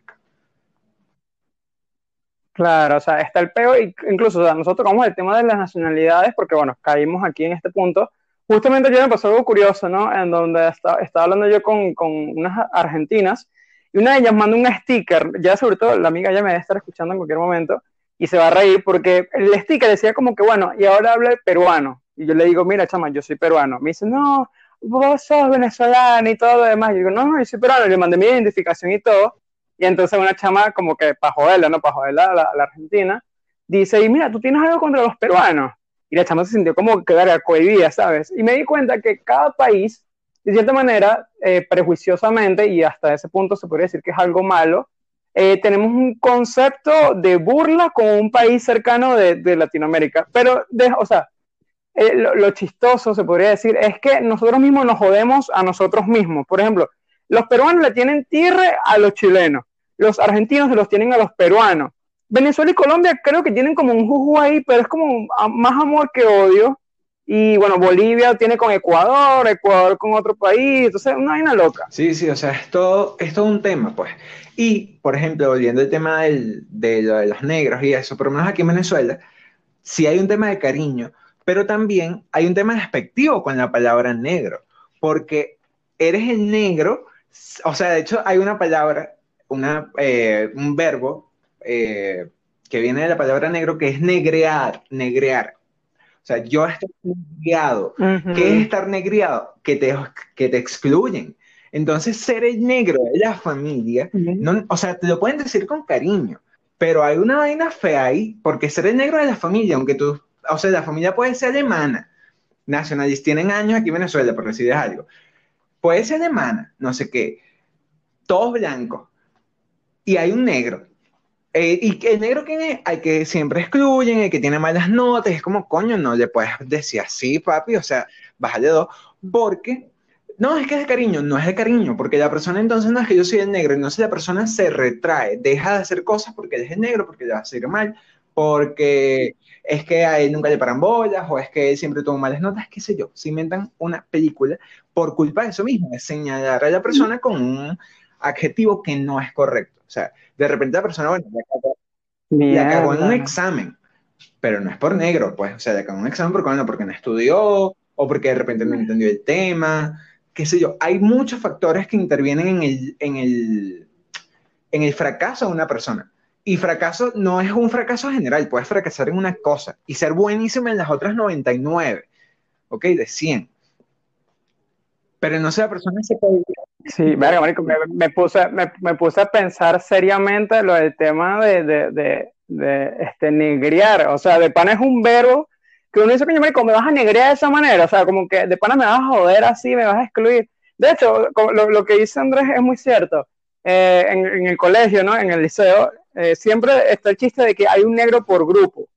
Claro, o sea, está el peo, incluso o sea, nosotros tocamos el tema de las nacionalidades, porque bueno, caímos aquí en este punto. Justamente yo me pasó algo curioso, ¿no? En donde estaba, hablando yo con, con, unas argentinas, Y una de ellas manda un sticker, ya sobre todo la amiga ya me debe estar escuchando en cualquier momento, y se va a reír porque el sticker decía como que, bueno, y ahora habla el peruano. Y yo le digo, mira, chama, yo soy peruano. Me dice, no, vos sos venezolano y todo lo demás. Y yo digo, no, no, yo soy peruano. Le mandé mi identificación y todo. Y entonces una chama, como que para joderla, ¿no? Para joderla a la, la, Argentina, dice, y mira, tú tienes algo contra los peruanos. Y la chama se sintió como que era cohibida, ¿sabes? Y me di cuenta que cada país, de cierta manera, eh, prejuiciosamente, y hasta ese punto se podría decir que es algo malo, eh, tenemos un concepto de burla con un país cercano de, de Latinoamérica. Pero, o sea, eh, lo, chistoso, se podría decir, es que nosotros mismos nos jodemos a nosotros mismos. Por ejemplo, los peruanos le tienen tierra a los chilenos, los argentinos se los tienen a los peruanos. Venezuela y Colombia creo que tienen como un jugo ahí, pero es como más amor que odio. Y bueno, Bolivia tiene con Ecuador, Ecuador con otro país, entonces una vaina loca. Sí, sí, o sea, es todo, es todo un tema, pues. Y, por ejemplo, volviendo al tema del, de, de los negros y eso, por lo menos aquí en Venezuela, si hay un tema de cariño, pero también hay un tema despectivo con la palabra negro, porque eres el negro, o sea, de hecho hay una palabra, una, eh, un verbo eh, que viene de la palabra negro que es negrear, negrear. O sea, yo estoy negriado. ¿Qué es estar negriado? Que te, que te excluyen. Entonces, ser el negro de la familia, no, o sea, te lo pueden decir con cariño, pero hay una vaina fea ahí, porque ser el negro de la familia, aunque tú o sea, la familia puede ser alemana, nacionalistas, tienen años aquí en Venezuela, por decir algo, puede ser alemana, no sé qué, todos blancos, y hay un negro. Eh, y el negro que es, hay que siempre excluyen, el que tiene malas notas, es como, coño, no le puedes decir así, papi, o sea, bájale dos, porque no, es que es de cariño, no es de cariño, porque la persona entonces no es que yo soy el negro, entonces la persona se retrae, deja de hacer cosas porque él es el negro, porque le va a hacer mal, porque es que a él nunca le paran bolas, o es que él siempre toma malas notas, qué sé yo, se inventan una película por culpa de eso mismo, de señalar a la persona con un adjetivo que no es correcto. O sea, de repente la persona, bueno, le acabó, en un examen, pero no es por negro, pues, o sea, le acabó en un examen porque, bueno, porque no estudió, o porque de repente no entendió el tema, qué sé yo. Hay muchos factores que intervienen en el, en el, en el fracaso de una persona. Y fracaso no es un fracaso general, puedes fracasar en una cosa y ser buenísimo en las otras 99, ¿ok? De 100. Pero no sea persona se puede... Sí, verga, marico, me, puse, me, puse a pensar seriamente lo del tema de, de, de, este, negrear. O sea, de pana es un verbo que uno dice, coño, marico, me vas a negrear de esa manera. O sea, como que de pana me vas a joder así, me vas a excluir. De hecho, lo, lo que dice Andrés es muy cierto. Eh, en, en, el colegio, ¿no? En el liceo, eh, siempre está el chiste de que hay un negro por grupo.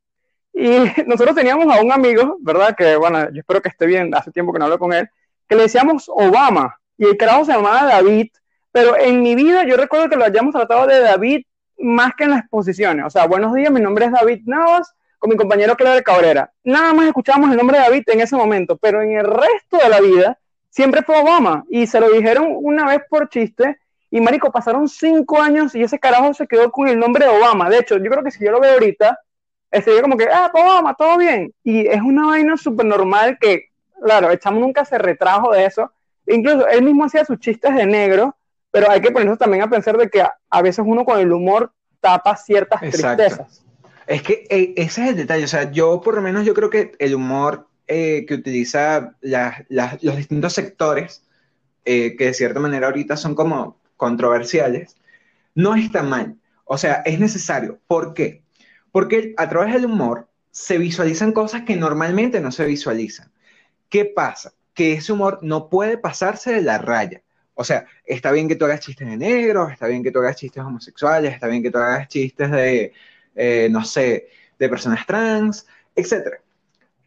Y nosotros teníamos a un amigo, ¿verdad? Que, bueno, yo espero que esté bien, hace tiempo que no hablo con él, que le decíamos Obama, y el carajo se llamaba David, pero en mi vida yo recuerdo que lo hayamos tratado de David más que en las exposiciones. O sea, buenos días, mi nombre es David Navas, con mi compañero de Cabrera. Nada más escuchamos el nombre de David en ese momento, pero en el resto de la vida siempre fue Obama. Y se lo dijeron una vez por chiste y marico, pasaron cinco años y ese carajo se quedó con el nombre de Obama. De hecho, yo creo que si yo lo veo ahorita, sería como que, ah, pues, Obama, todo bien. Y es una vaina súper normal que, claro, el chamo nunca se retrajo de eso. Incluso él mismo hacía sus chistes de negro, pero hay que ponerse también a pensar de que a, veces uno con el humor tapa ciertas tristezas. Es que eh, ese es el detalle. O sea, yo por lo menos yo creo que el humor eh, que utiliza los distintos sectores, eh, que de cierta manera ahorita son como controversiales, no está mal. O sea, es necesario. ¿Por qué? Porque a través del humor se visualizan cosas que normalmente no se visualizan. ¿Qué pasa? Que ese humor no puede pasarse de la raya. O sea, está bien que tú hagas chistes de negros, está bien que tú hagas chistes homosexuales, está bien que tú hagas chistes de, eh, no sé, de personas trans, etc.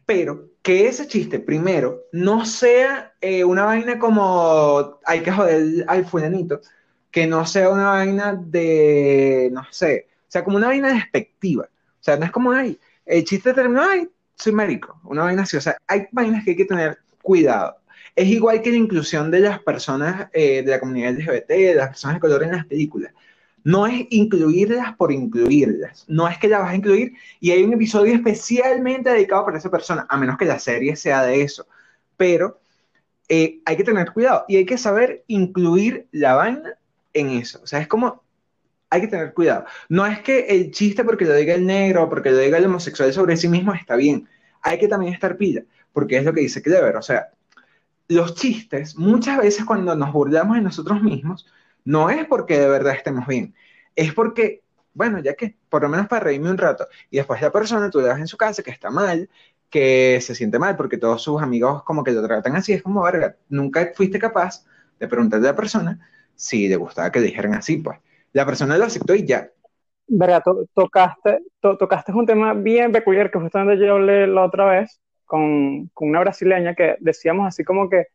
Pero que ese chiste, primero, no sea eh, una vaina como hay que joder al fulanito, que no sea una vaina de, no sé, o sea, como una vaina despectiva. O sea, no es como, ay, el chiste terminó, ay, soy marico, una vaina así. O sea, hay vainas que hay que tener cuidado. Es igual que la inclusión de las personas eh, de la comunidad LGBT, de las personas de color en las películas. No es incluirlas por incluirlas. No es que las vas a incluir y hay un episodio especialmente dedicado para esa persona, a menos que la serie sea de eso. Pero eh, hay que tener cuidado y hay que saber incluir la vaina en eso. O sea, es como, hay que tener cuidado. No es que el chiste porque lo diga el negro o porque lo diga el homosexual sobre sí mismo está bien. Hay que también estar pilla, porque es lo que dice Clever. O sea, los chistes, muchas veces cuando nos burlamos de nosotros mismos, no es porque de verdad estemos bien, es porque, bueno, ya que, por lo menos para reírme un rato, y después la persona tú le das en su casa que está mal, que se siente mal porque todos sus amigos como que lo tratan así, es como, verga, nunca fuiste capaz de preguntarle a la persona si le gustaba que le dijeran así, pues. La persona lo aceptó y ya. Verga, tocaste, tocaste un tema bien peculiar que justamente yo hablé la otra vez con, una brasileña que decíamos así como que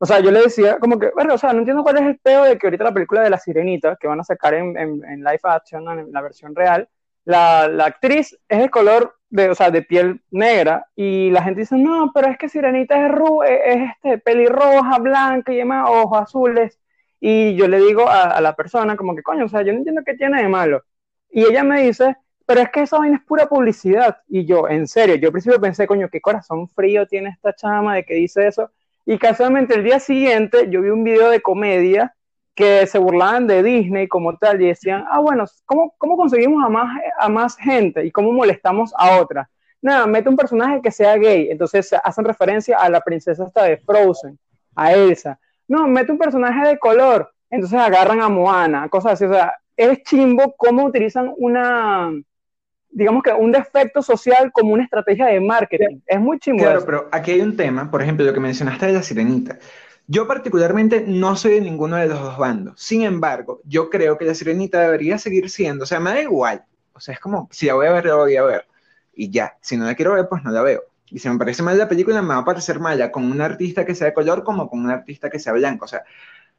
o sea, yo le decía como que, bueno, o sea, no entiendo cuál es el peo de que ahorita la película de La Sirenita, que van a sacar en, en, en action, en la versión real, la, la, actriz es de color, de, o sea, de piel negra, y la gente dice, no, pero es que Sirenita es, ru es, es este, pelirroja, blanca y demás, ojos azules, y yo le digo a, a, la persona como que, coño, o sea, yo no entiendo qué tiene de malo, y ella me dice, pero es que esa vaina es pura publicidad, y yo, en serio, yo al principio pensé, coño, qué corazón frío tiene esta chama de que dice eso, y casualmente el día siguiente yo vi un video de comedia que se burlaban de Disney como tal y decían, ah, bueno, ¿cómo, cómo conseguimos a más, a más gente y cómo molestamos a otra? Nada, mete un personaje que sea gay, entonces hacen referencia a la princesa esta de Frozen, a Elsa. No, mete un personaje de color, entonces agarran a Moana, cosas así, o sea, es chimbo cómo utilizan una, digamos que un defecto social como una estrategia de marketing. Es muy chingón. Claro, pero aquí hay un tema, por ejemplo, lo que mencionaste de la sirenita. Yo particularmente no soy de ninguno de los dos bandos. Sin embargo, yo creo que la sirenita debería seguir siendo, o sea, me da igual. O sea, es como, si la voy a ver, la voy a ver. Y ya, si no la quiero ver, pues no la veo. Y si me parece mal la película, me va a parecer mala con un artista que sea de color como con un artista que sea blanco. O sea,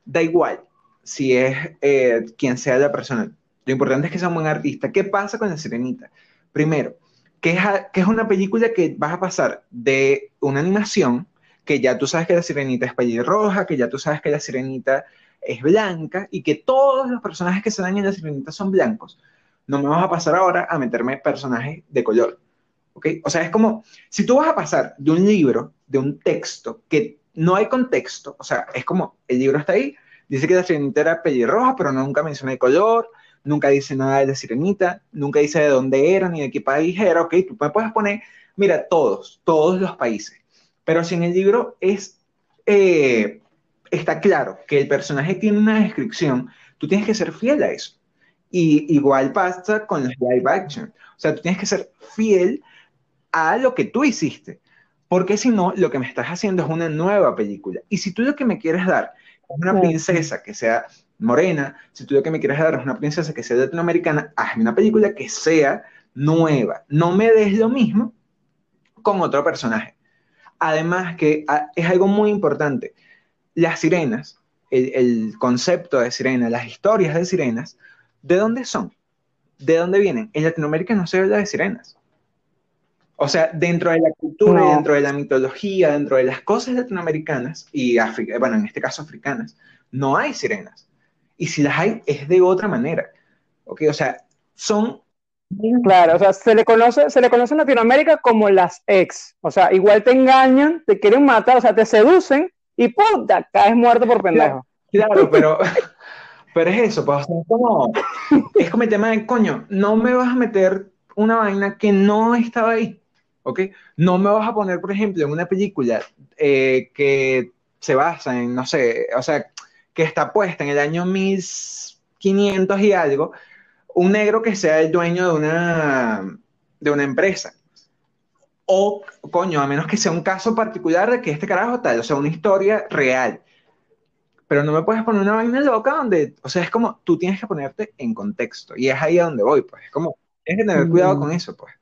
da igual si es eh, quien sea la persona. Lo importante es que sea un buen artista. ¿Qué pasa con La Sirenita? Primero, que es, que es una película que vas a pasar de una animación, que ya tú sabes que la sirenita es pelirroja, que ya tú sabes que la sirenita es blanca y que todos los personajes que se dan en la sirenita son blancos. No me vas a pasar ahora a meterme personajes de color. ¿ok? O sea, es como si tú vas a pasar de un libro, de un texto, que no hay contexto, o sea, es como el libro está ahí, dice que la sirenita era pelirroja, pero nunca menciona el color, nunca dice nada de la sirenita, nunca dice de dónde era ni de qué país era, ok, tú puedes poner, mira, todos, todos los países, pero si en el libro es, eh, está claro que el personaje tiene una descripción, tú tienes que ser fiel a eso. Y igual pasa con los live action, o sea, tú tienes que ser fiel a lo que tú hiciste, porque si no, lo que me estás haciendo es una nueva película. Y si tú lo que me quieres dar es una princesa que sea morena, si tú lo que me quieres dar una princesa que sea latinoamericana, hazme una película que sea nueva. No me des lo mismo con otro personaje. Además que ah, es algo muy importante. Las sirenas, el, el, concepto de sirena, las historias de sirenas, ¿de dónde son? ¿De dónde vienen? En Latinoamérica no se habla de sirenas. O sea, dentro de la cultura, no. dentro de la mitología, dentro de las cosas latinoamericanas y bueno, en este caso africanas, no hay sirenas y si las hay es de otra manera. ¿Ok? O sea, son... Claro, o sea, se le, conoce, se le conoce en Latinoamérica como las ex. O sea, igual te engañan, te quieren matar, o sea, te seducen y puta, caes muerto por pendejo. Claro, pero, pero es eso, pues, o sea, es como, es como el tema de, coño, no me vas a meter una vaina que no estaba ahí, ¿ok? No me vas a poner, por ejemplo, en una película eh, que se basa en, no sé, o sea, que está puesta en el año 1500 y algo, un negro que sea el dueño de una, de una empresa. O, coño, a menos que sea un caso particular de que este carajo tal, o sea, una historia real. Pero no me puedes poner una vaina loca donde, o sea, es como tú tienes que ponerte en contexto. Y es ahí a donde voy, pues. Es como, tienes que tener cuidado mm. con eso, pues.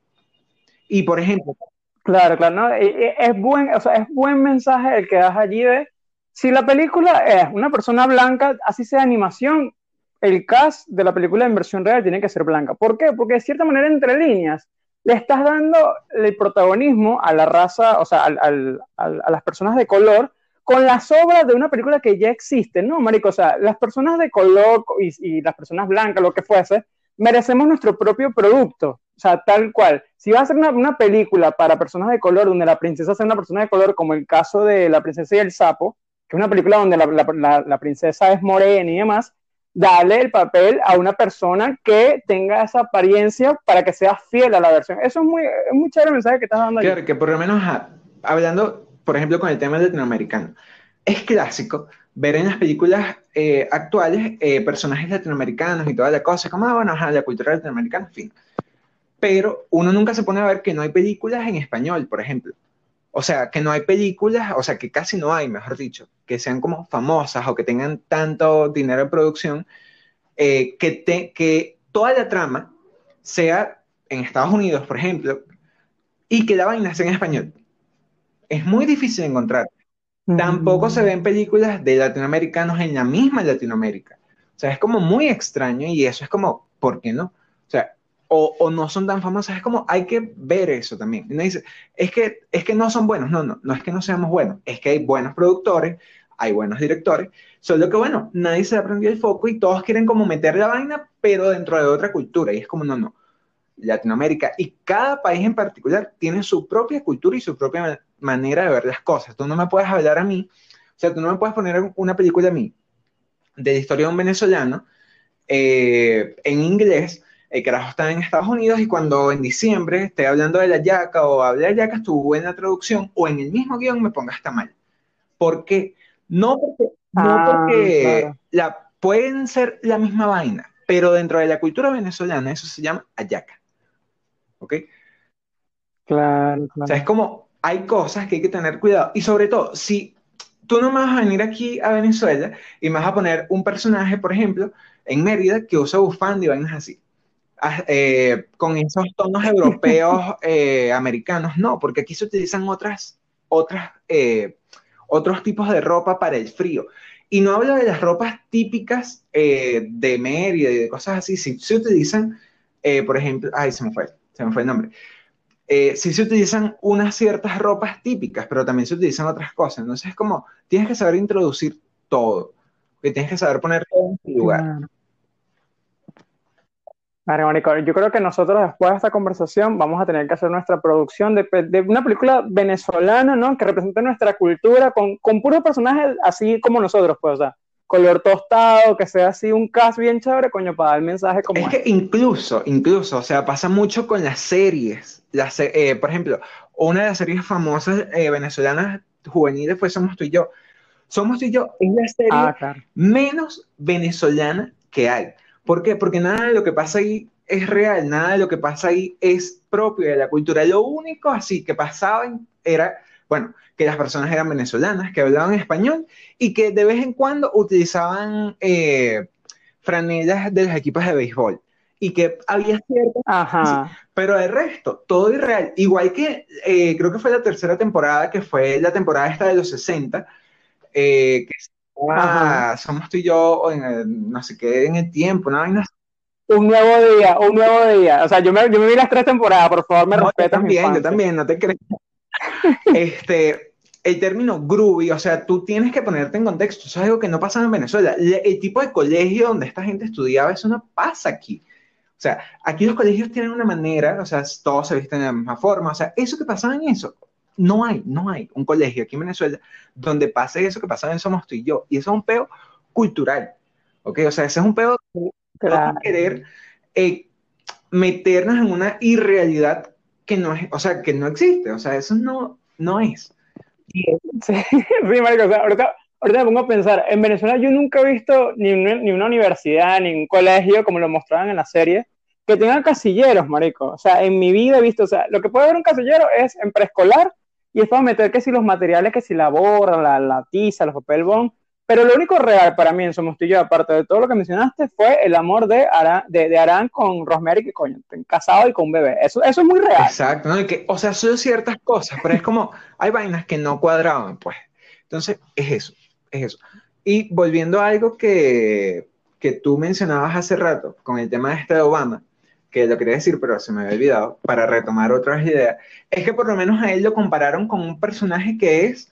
Y por ejemplo. Claro, claro, ¿no? Es buen, o sea, es buen mensaje el que das allí de si la película es una persona blanca, así sea animación, el cast de la película en versión real tiene que ser blanca. ¿Por qué? Porque de cierta manera, entre líneas, le estás dando el protagonismo a la raza, o sea, al, al, al, a las personas de color con las obras de una película que ya existe, ¿no, marico? O sea, las personas de color y, y las personas blancas, lo que fuese, merecemos nuestro propio producto. O sea, tal cual. Si vas a hacer una, una, película para personas de color, donde la princesa sea una persona de color, como el caso de La princesa y el sapo, que es una película donde la, la, la, princesa es morena y demás, darle el papel a una persona que tenga esa apariencia para que sea fiel a la versión. Eso es muy, es muy chévere el mensaje que estás dando. Claro, que por lo menos hablando, por ejemplo, con el tema latinoamericano, es clásico ver en las películas eh, actuales eh, personajes latinoamericanos y toda la cosa, como, ah, bueno, ajá, la cultura latinoamericana, en fin. Pero uno nunca se pone a ver que no hay películas en español, por ejemplo. O sea, que no hay películas, o sea, que casi no hay, mejor dicho, que sean como famosas o que tengan tanto dinero en producción, eh, que, te, que toda la trama sea en Estados Unidos, por ejemplo, y que la vaina sea en español. Es muy difícil encontrar. Tampoco se ven películas de latinoamericanos en la misma Latinoamérica. O sea, es como muy extraño y eso es como, ¿por qué no? O o, no son tan famosas, es como hay que ver eso también. Y dice, es que, es que no son buenos, no, no, no es que no seamos buenos, es que hay buenos productores, hay buenos directores, solo que bueno, nadie se aprendió el foco y todos quieren como meter la vaina, pero dentro de otra cultura, y es como, no, no, Latinoamérica y cada país en particular tiene su propia cultura y su propia manera de ver las cosas. Tú no me puedes hablar a mí, o sea, tú no me puedes poner una película a mí de la historia de un venezolano eh, en inglés el carajo está en Estados Unidos y cuando en diciembre esté hablando de la yaca o hable de la yaca, estuvo en la traducción o en el mismo guion me ponga hasta mal. ¿Por qué? No porque, no ah, porque la, pueden ser la misma vaina, pero dentro de la cultura venezolana eso se llama ayaca. ¿Ok? Claro, claro. O sea, es como, hay cosas que hay que tener cuidado. Y sobre todo, si tú no me vas a venir aquí a Venezuela y me vas a poner un personaje, por ejemplo, en Mérida que usa bufanda y vainas así eh, con esos tonos europeos eh, americanos, no, porque aquí se utilizan otras, otras, eh, otros tipos de ropa para el frío. Y no hablo de las ropas típicas de Mérida y de cosas así, si se utilizan, por ejemplo, ay, se me fue, se me fue el nombre. sí se utilizan unas ciertas ropas típicas, pero también se utilizan otras cosas. Entonces es como, tienes que saber introducir todo, que tienes que saber poner todo en su lugar yo creo que nosotros después de esta conversación vamos a tener que hacer nuestra producción de, una película venezolana, ¿no? Que represente nuestra cultura con, con puros personajes así como nosotros, pues, o sea, color tostado, que sea así un cast bien chévere, coño, para dar el mensaje como... Es que incluso, incluso, o sea, pasa mucho con las series. Las, eh, por ejemplo, una de las series famosas eh, venezolanas juveniles fue Somos tú y yo. Somos tú y yo es la serie ah, menos venezolana que hay. ¿Por qué? Porque nada de lo que pasa ahí es real, nada de lo que pasa ahí es propio de la cultura. Lo único así que pasaba era, bueno, que las personas eran venezolanas, que hablaban español y que de vez en cuando utilizaban eh, franellas de los equipos de béisbol y que había cierto, Ajá. pero el resto, todo irreal. Igual que eh, creo que fue la tercera temporada, que fue la temporada esta de los 60, eh, que somos tú y yo, en no sé qué, en el tiempo, ¿no? Un nuevo día, un nuevo día. O sea, yo me, yo me vi las tres temporadas, por favor, me no, Yo también, yo también, no te crees. este, el término groovy, o sea, tú tienes que ponerte en contexto. Eso es algo que no pasa en Venezuela. El, tipo de colegio donde esta gente estudiaba, eso no pasa aquí. O sea, aquí los colegios tienen una manera, o sea, todos se visten de la misma forma. O sea, eso que pasaba en eso, no hay, no hay un colegio aquí en Venezuela donde pase eso que pasa en Somos tú y yo. Y eso es un peo cultural. ¿Ok? O sea, ese es un peo de querer eh, meternos en una irrealidad que no es, o sea, que no existe. O sea, eso no, no es. Sí, sí Marico, o sea, ahorita, ahorita me pongo a pensar, en Venezuela yo nunca he visto ni una, ni una universidad, ni un colegio, como lo mostraban en la serie, que tengan casilleros, marico. O sea, en mi vida he visto, o sea, lo que puede haber un casillero es en preescolar y es para meter que si los materiales, que si la borra, la, la tiza, los papel bond, pero lo único real para mí en Somostillo, aparte de todo lo que mencionaste, fue el amor de Arán, de, Arán con Rosemary, que coño, casado y con un bebé. Eso, eso es muy real. Exacto, ¿no? que, o sea, son ciertas cosas, pero es como, hay vainas que no cuadraban, pues. Entonces, es eso, es eso. Y volviendo a algo que, que tú mencionabas hace rato, con el tema de este de Obama, que lo quería decir, pero se me había olvidado, para retomar otras ideas, es que por lo menos a él lo compararon con un personaje que es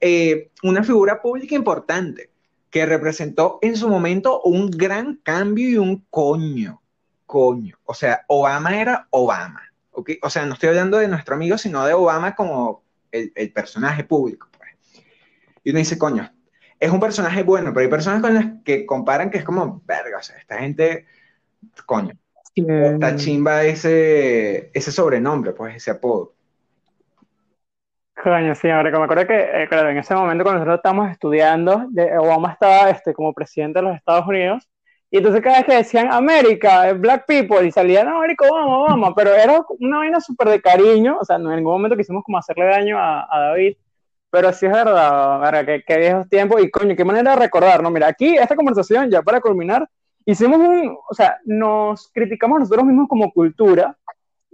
eh, una figura pública importante, que representó en su momento un gran cambio y un coño, coño. O sea, Obama era Obama, ¿ok? O sea, no estoy hablando de nuestro amigo, sino de Obama como el, el personaje público. Pues. Y uno dice, coño, es un personaje bueno, pero hay personas con las que comparan que es como, verga, o sea, esta gente, coño, está chimba ese, ese sobrenombre, pues ese apodo. Coño, sí, ahora que me acuerdo que, eh, claro, en ese momento cuando nosotros estábamos estudiando, Obama estaba este, como presidente de los Estados Unidos, y entonces cada vez que decían América, eh, Black People, y salían América, Obama, Obama, pero era una vaina súper de cariño, o sea, no en ningún momento quisimos como hacerle daño a, a David, pero sí es verdad, verdad que, que viejos tiempos, y coño, qué manera de recordar, ¿no? Mira, aquí esta conversación, ya para culminar, hicimos un, o sea, nos criticamos nosotros mismos como cultura,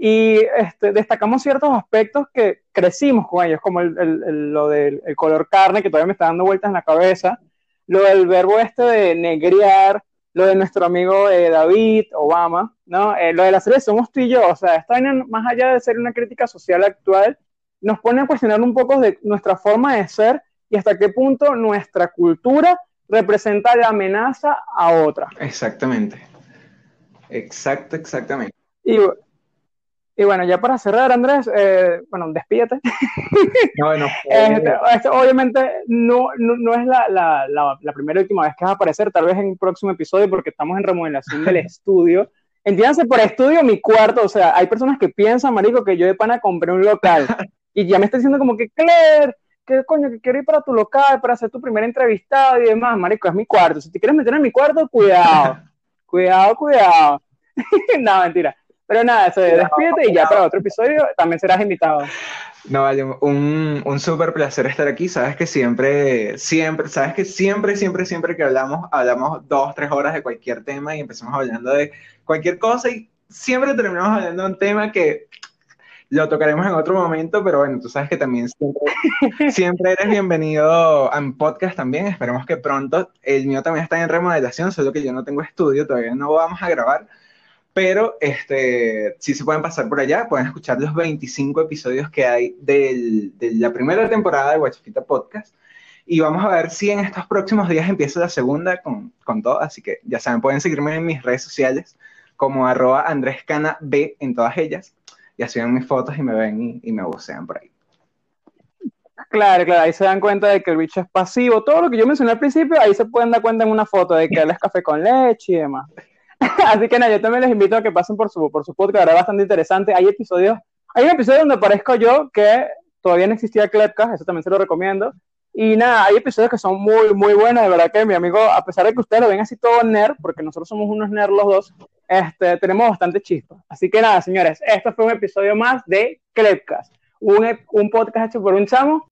y este, destacamos ciertos aspectos que crecimos con ellos, como el, el, lo del color carne, que todavía me está dando vueltas en la cabeza, lo del verbo este de negriar, lo de nuestro amigo eh, David Obama, ¿no? Eh, lo de la serie Somos tú y yo, o sea, está más allá de ser una crítica social actual, nos pone a cuestionar un poco de nuestra forma de ser y hasta qué punto nuestra cultura representa la amenaza a otra. Exactamente. Exacto, exactamente. Y, y bueno, ya para cerrar, Andrés, eh, bueno, despídete. No, no, este, obviamente no, no, es la, la, la, primera y última vez que vas a aparecer, tal vez en un próximo episodio, porque estamos en remodelación del estudio. Entiéndanse por estudio mi cuarto, o sea, hay personas que piensan, marico, que yo de pana compré un local y ya me está diciendo como que, Claire, ¿qué coño, que quiero ir para tu local, para hacer tu primera entrevista y demás, marico, es mi cuarto. Si te quieres meter en mi cuarto, cuidado, cuidado, cuidado. no, mentira. Pero nada, se despídete y ya para otro episodio también serás invitado. No, vale, un, un súper placer estar aquí. Sabes que siempre, siempre, sabes que siempre, siempre, siempre que hablamos, hablamos dos, tres horas de cualquier tema y empezamos hablando de cualquier cosa y siempre terminamos hablando de un tema que lo tocaremos en otro momento, pero bueno, tú sabes que también siempre, siempre eres bienvenido a mi podcast también. Esperemos que pronto, el mío también está en remodelación, solo que yo no tengo estudio, todavía no vamos a grabar pero este, si se pueden pasar por allá, pueden escuchar los 25 episodios que hay de la primera temporada de Guachafita Podcast. Y vamos a ver si en estos próximos días empieza la segunda con, con todo. Así que ya saben, pueden seguirme en mis redes sociales como arroba B en todas ellas. Y así ven mis fotos y me ven y, me vocean por ahí. Claro, claro, ahí se dan cuenta de que el bicho es pasivo. Todo lo que yo mencioné al principio, ahí se pueden dar cuenta en una foto de que él es café con leche y demás. Así que nada, yo también les invito a que pasen por su, por su podcast, es bastante interesante. Hay episodios, hay un episodio donde aparezco yo que todavía no existía Clepcast, eso también se lo recomiendo. Y nada, hay episodios que son muy, muy buenos, de verdad que mi amigo, a pesar de que ustedes lo ven así todo nerd, porque nosotros somos unos nerd los dos, este, tenemos bastante chispa. Así que nada, señores, esto fue un episodio más de Clepcast, un, un podcast hecho por un chamo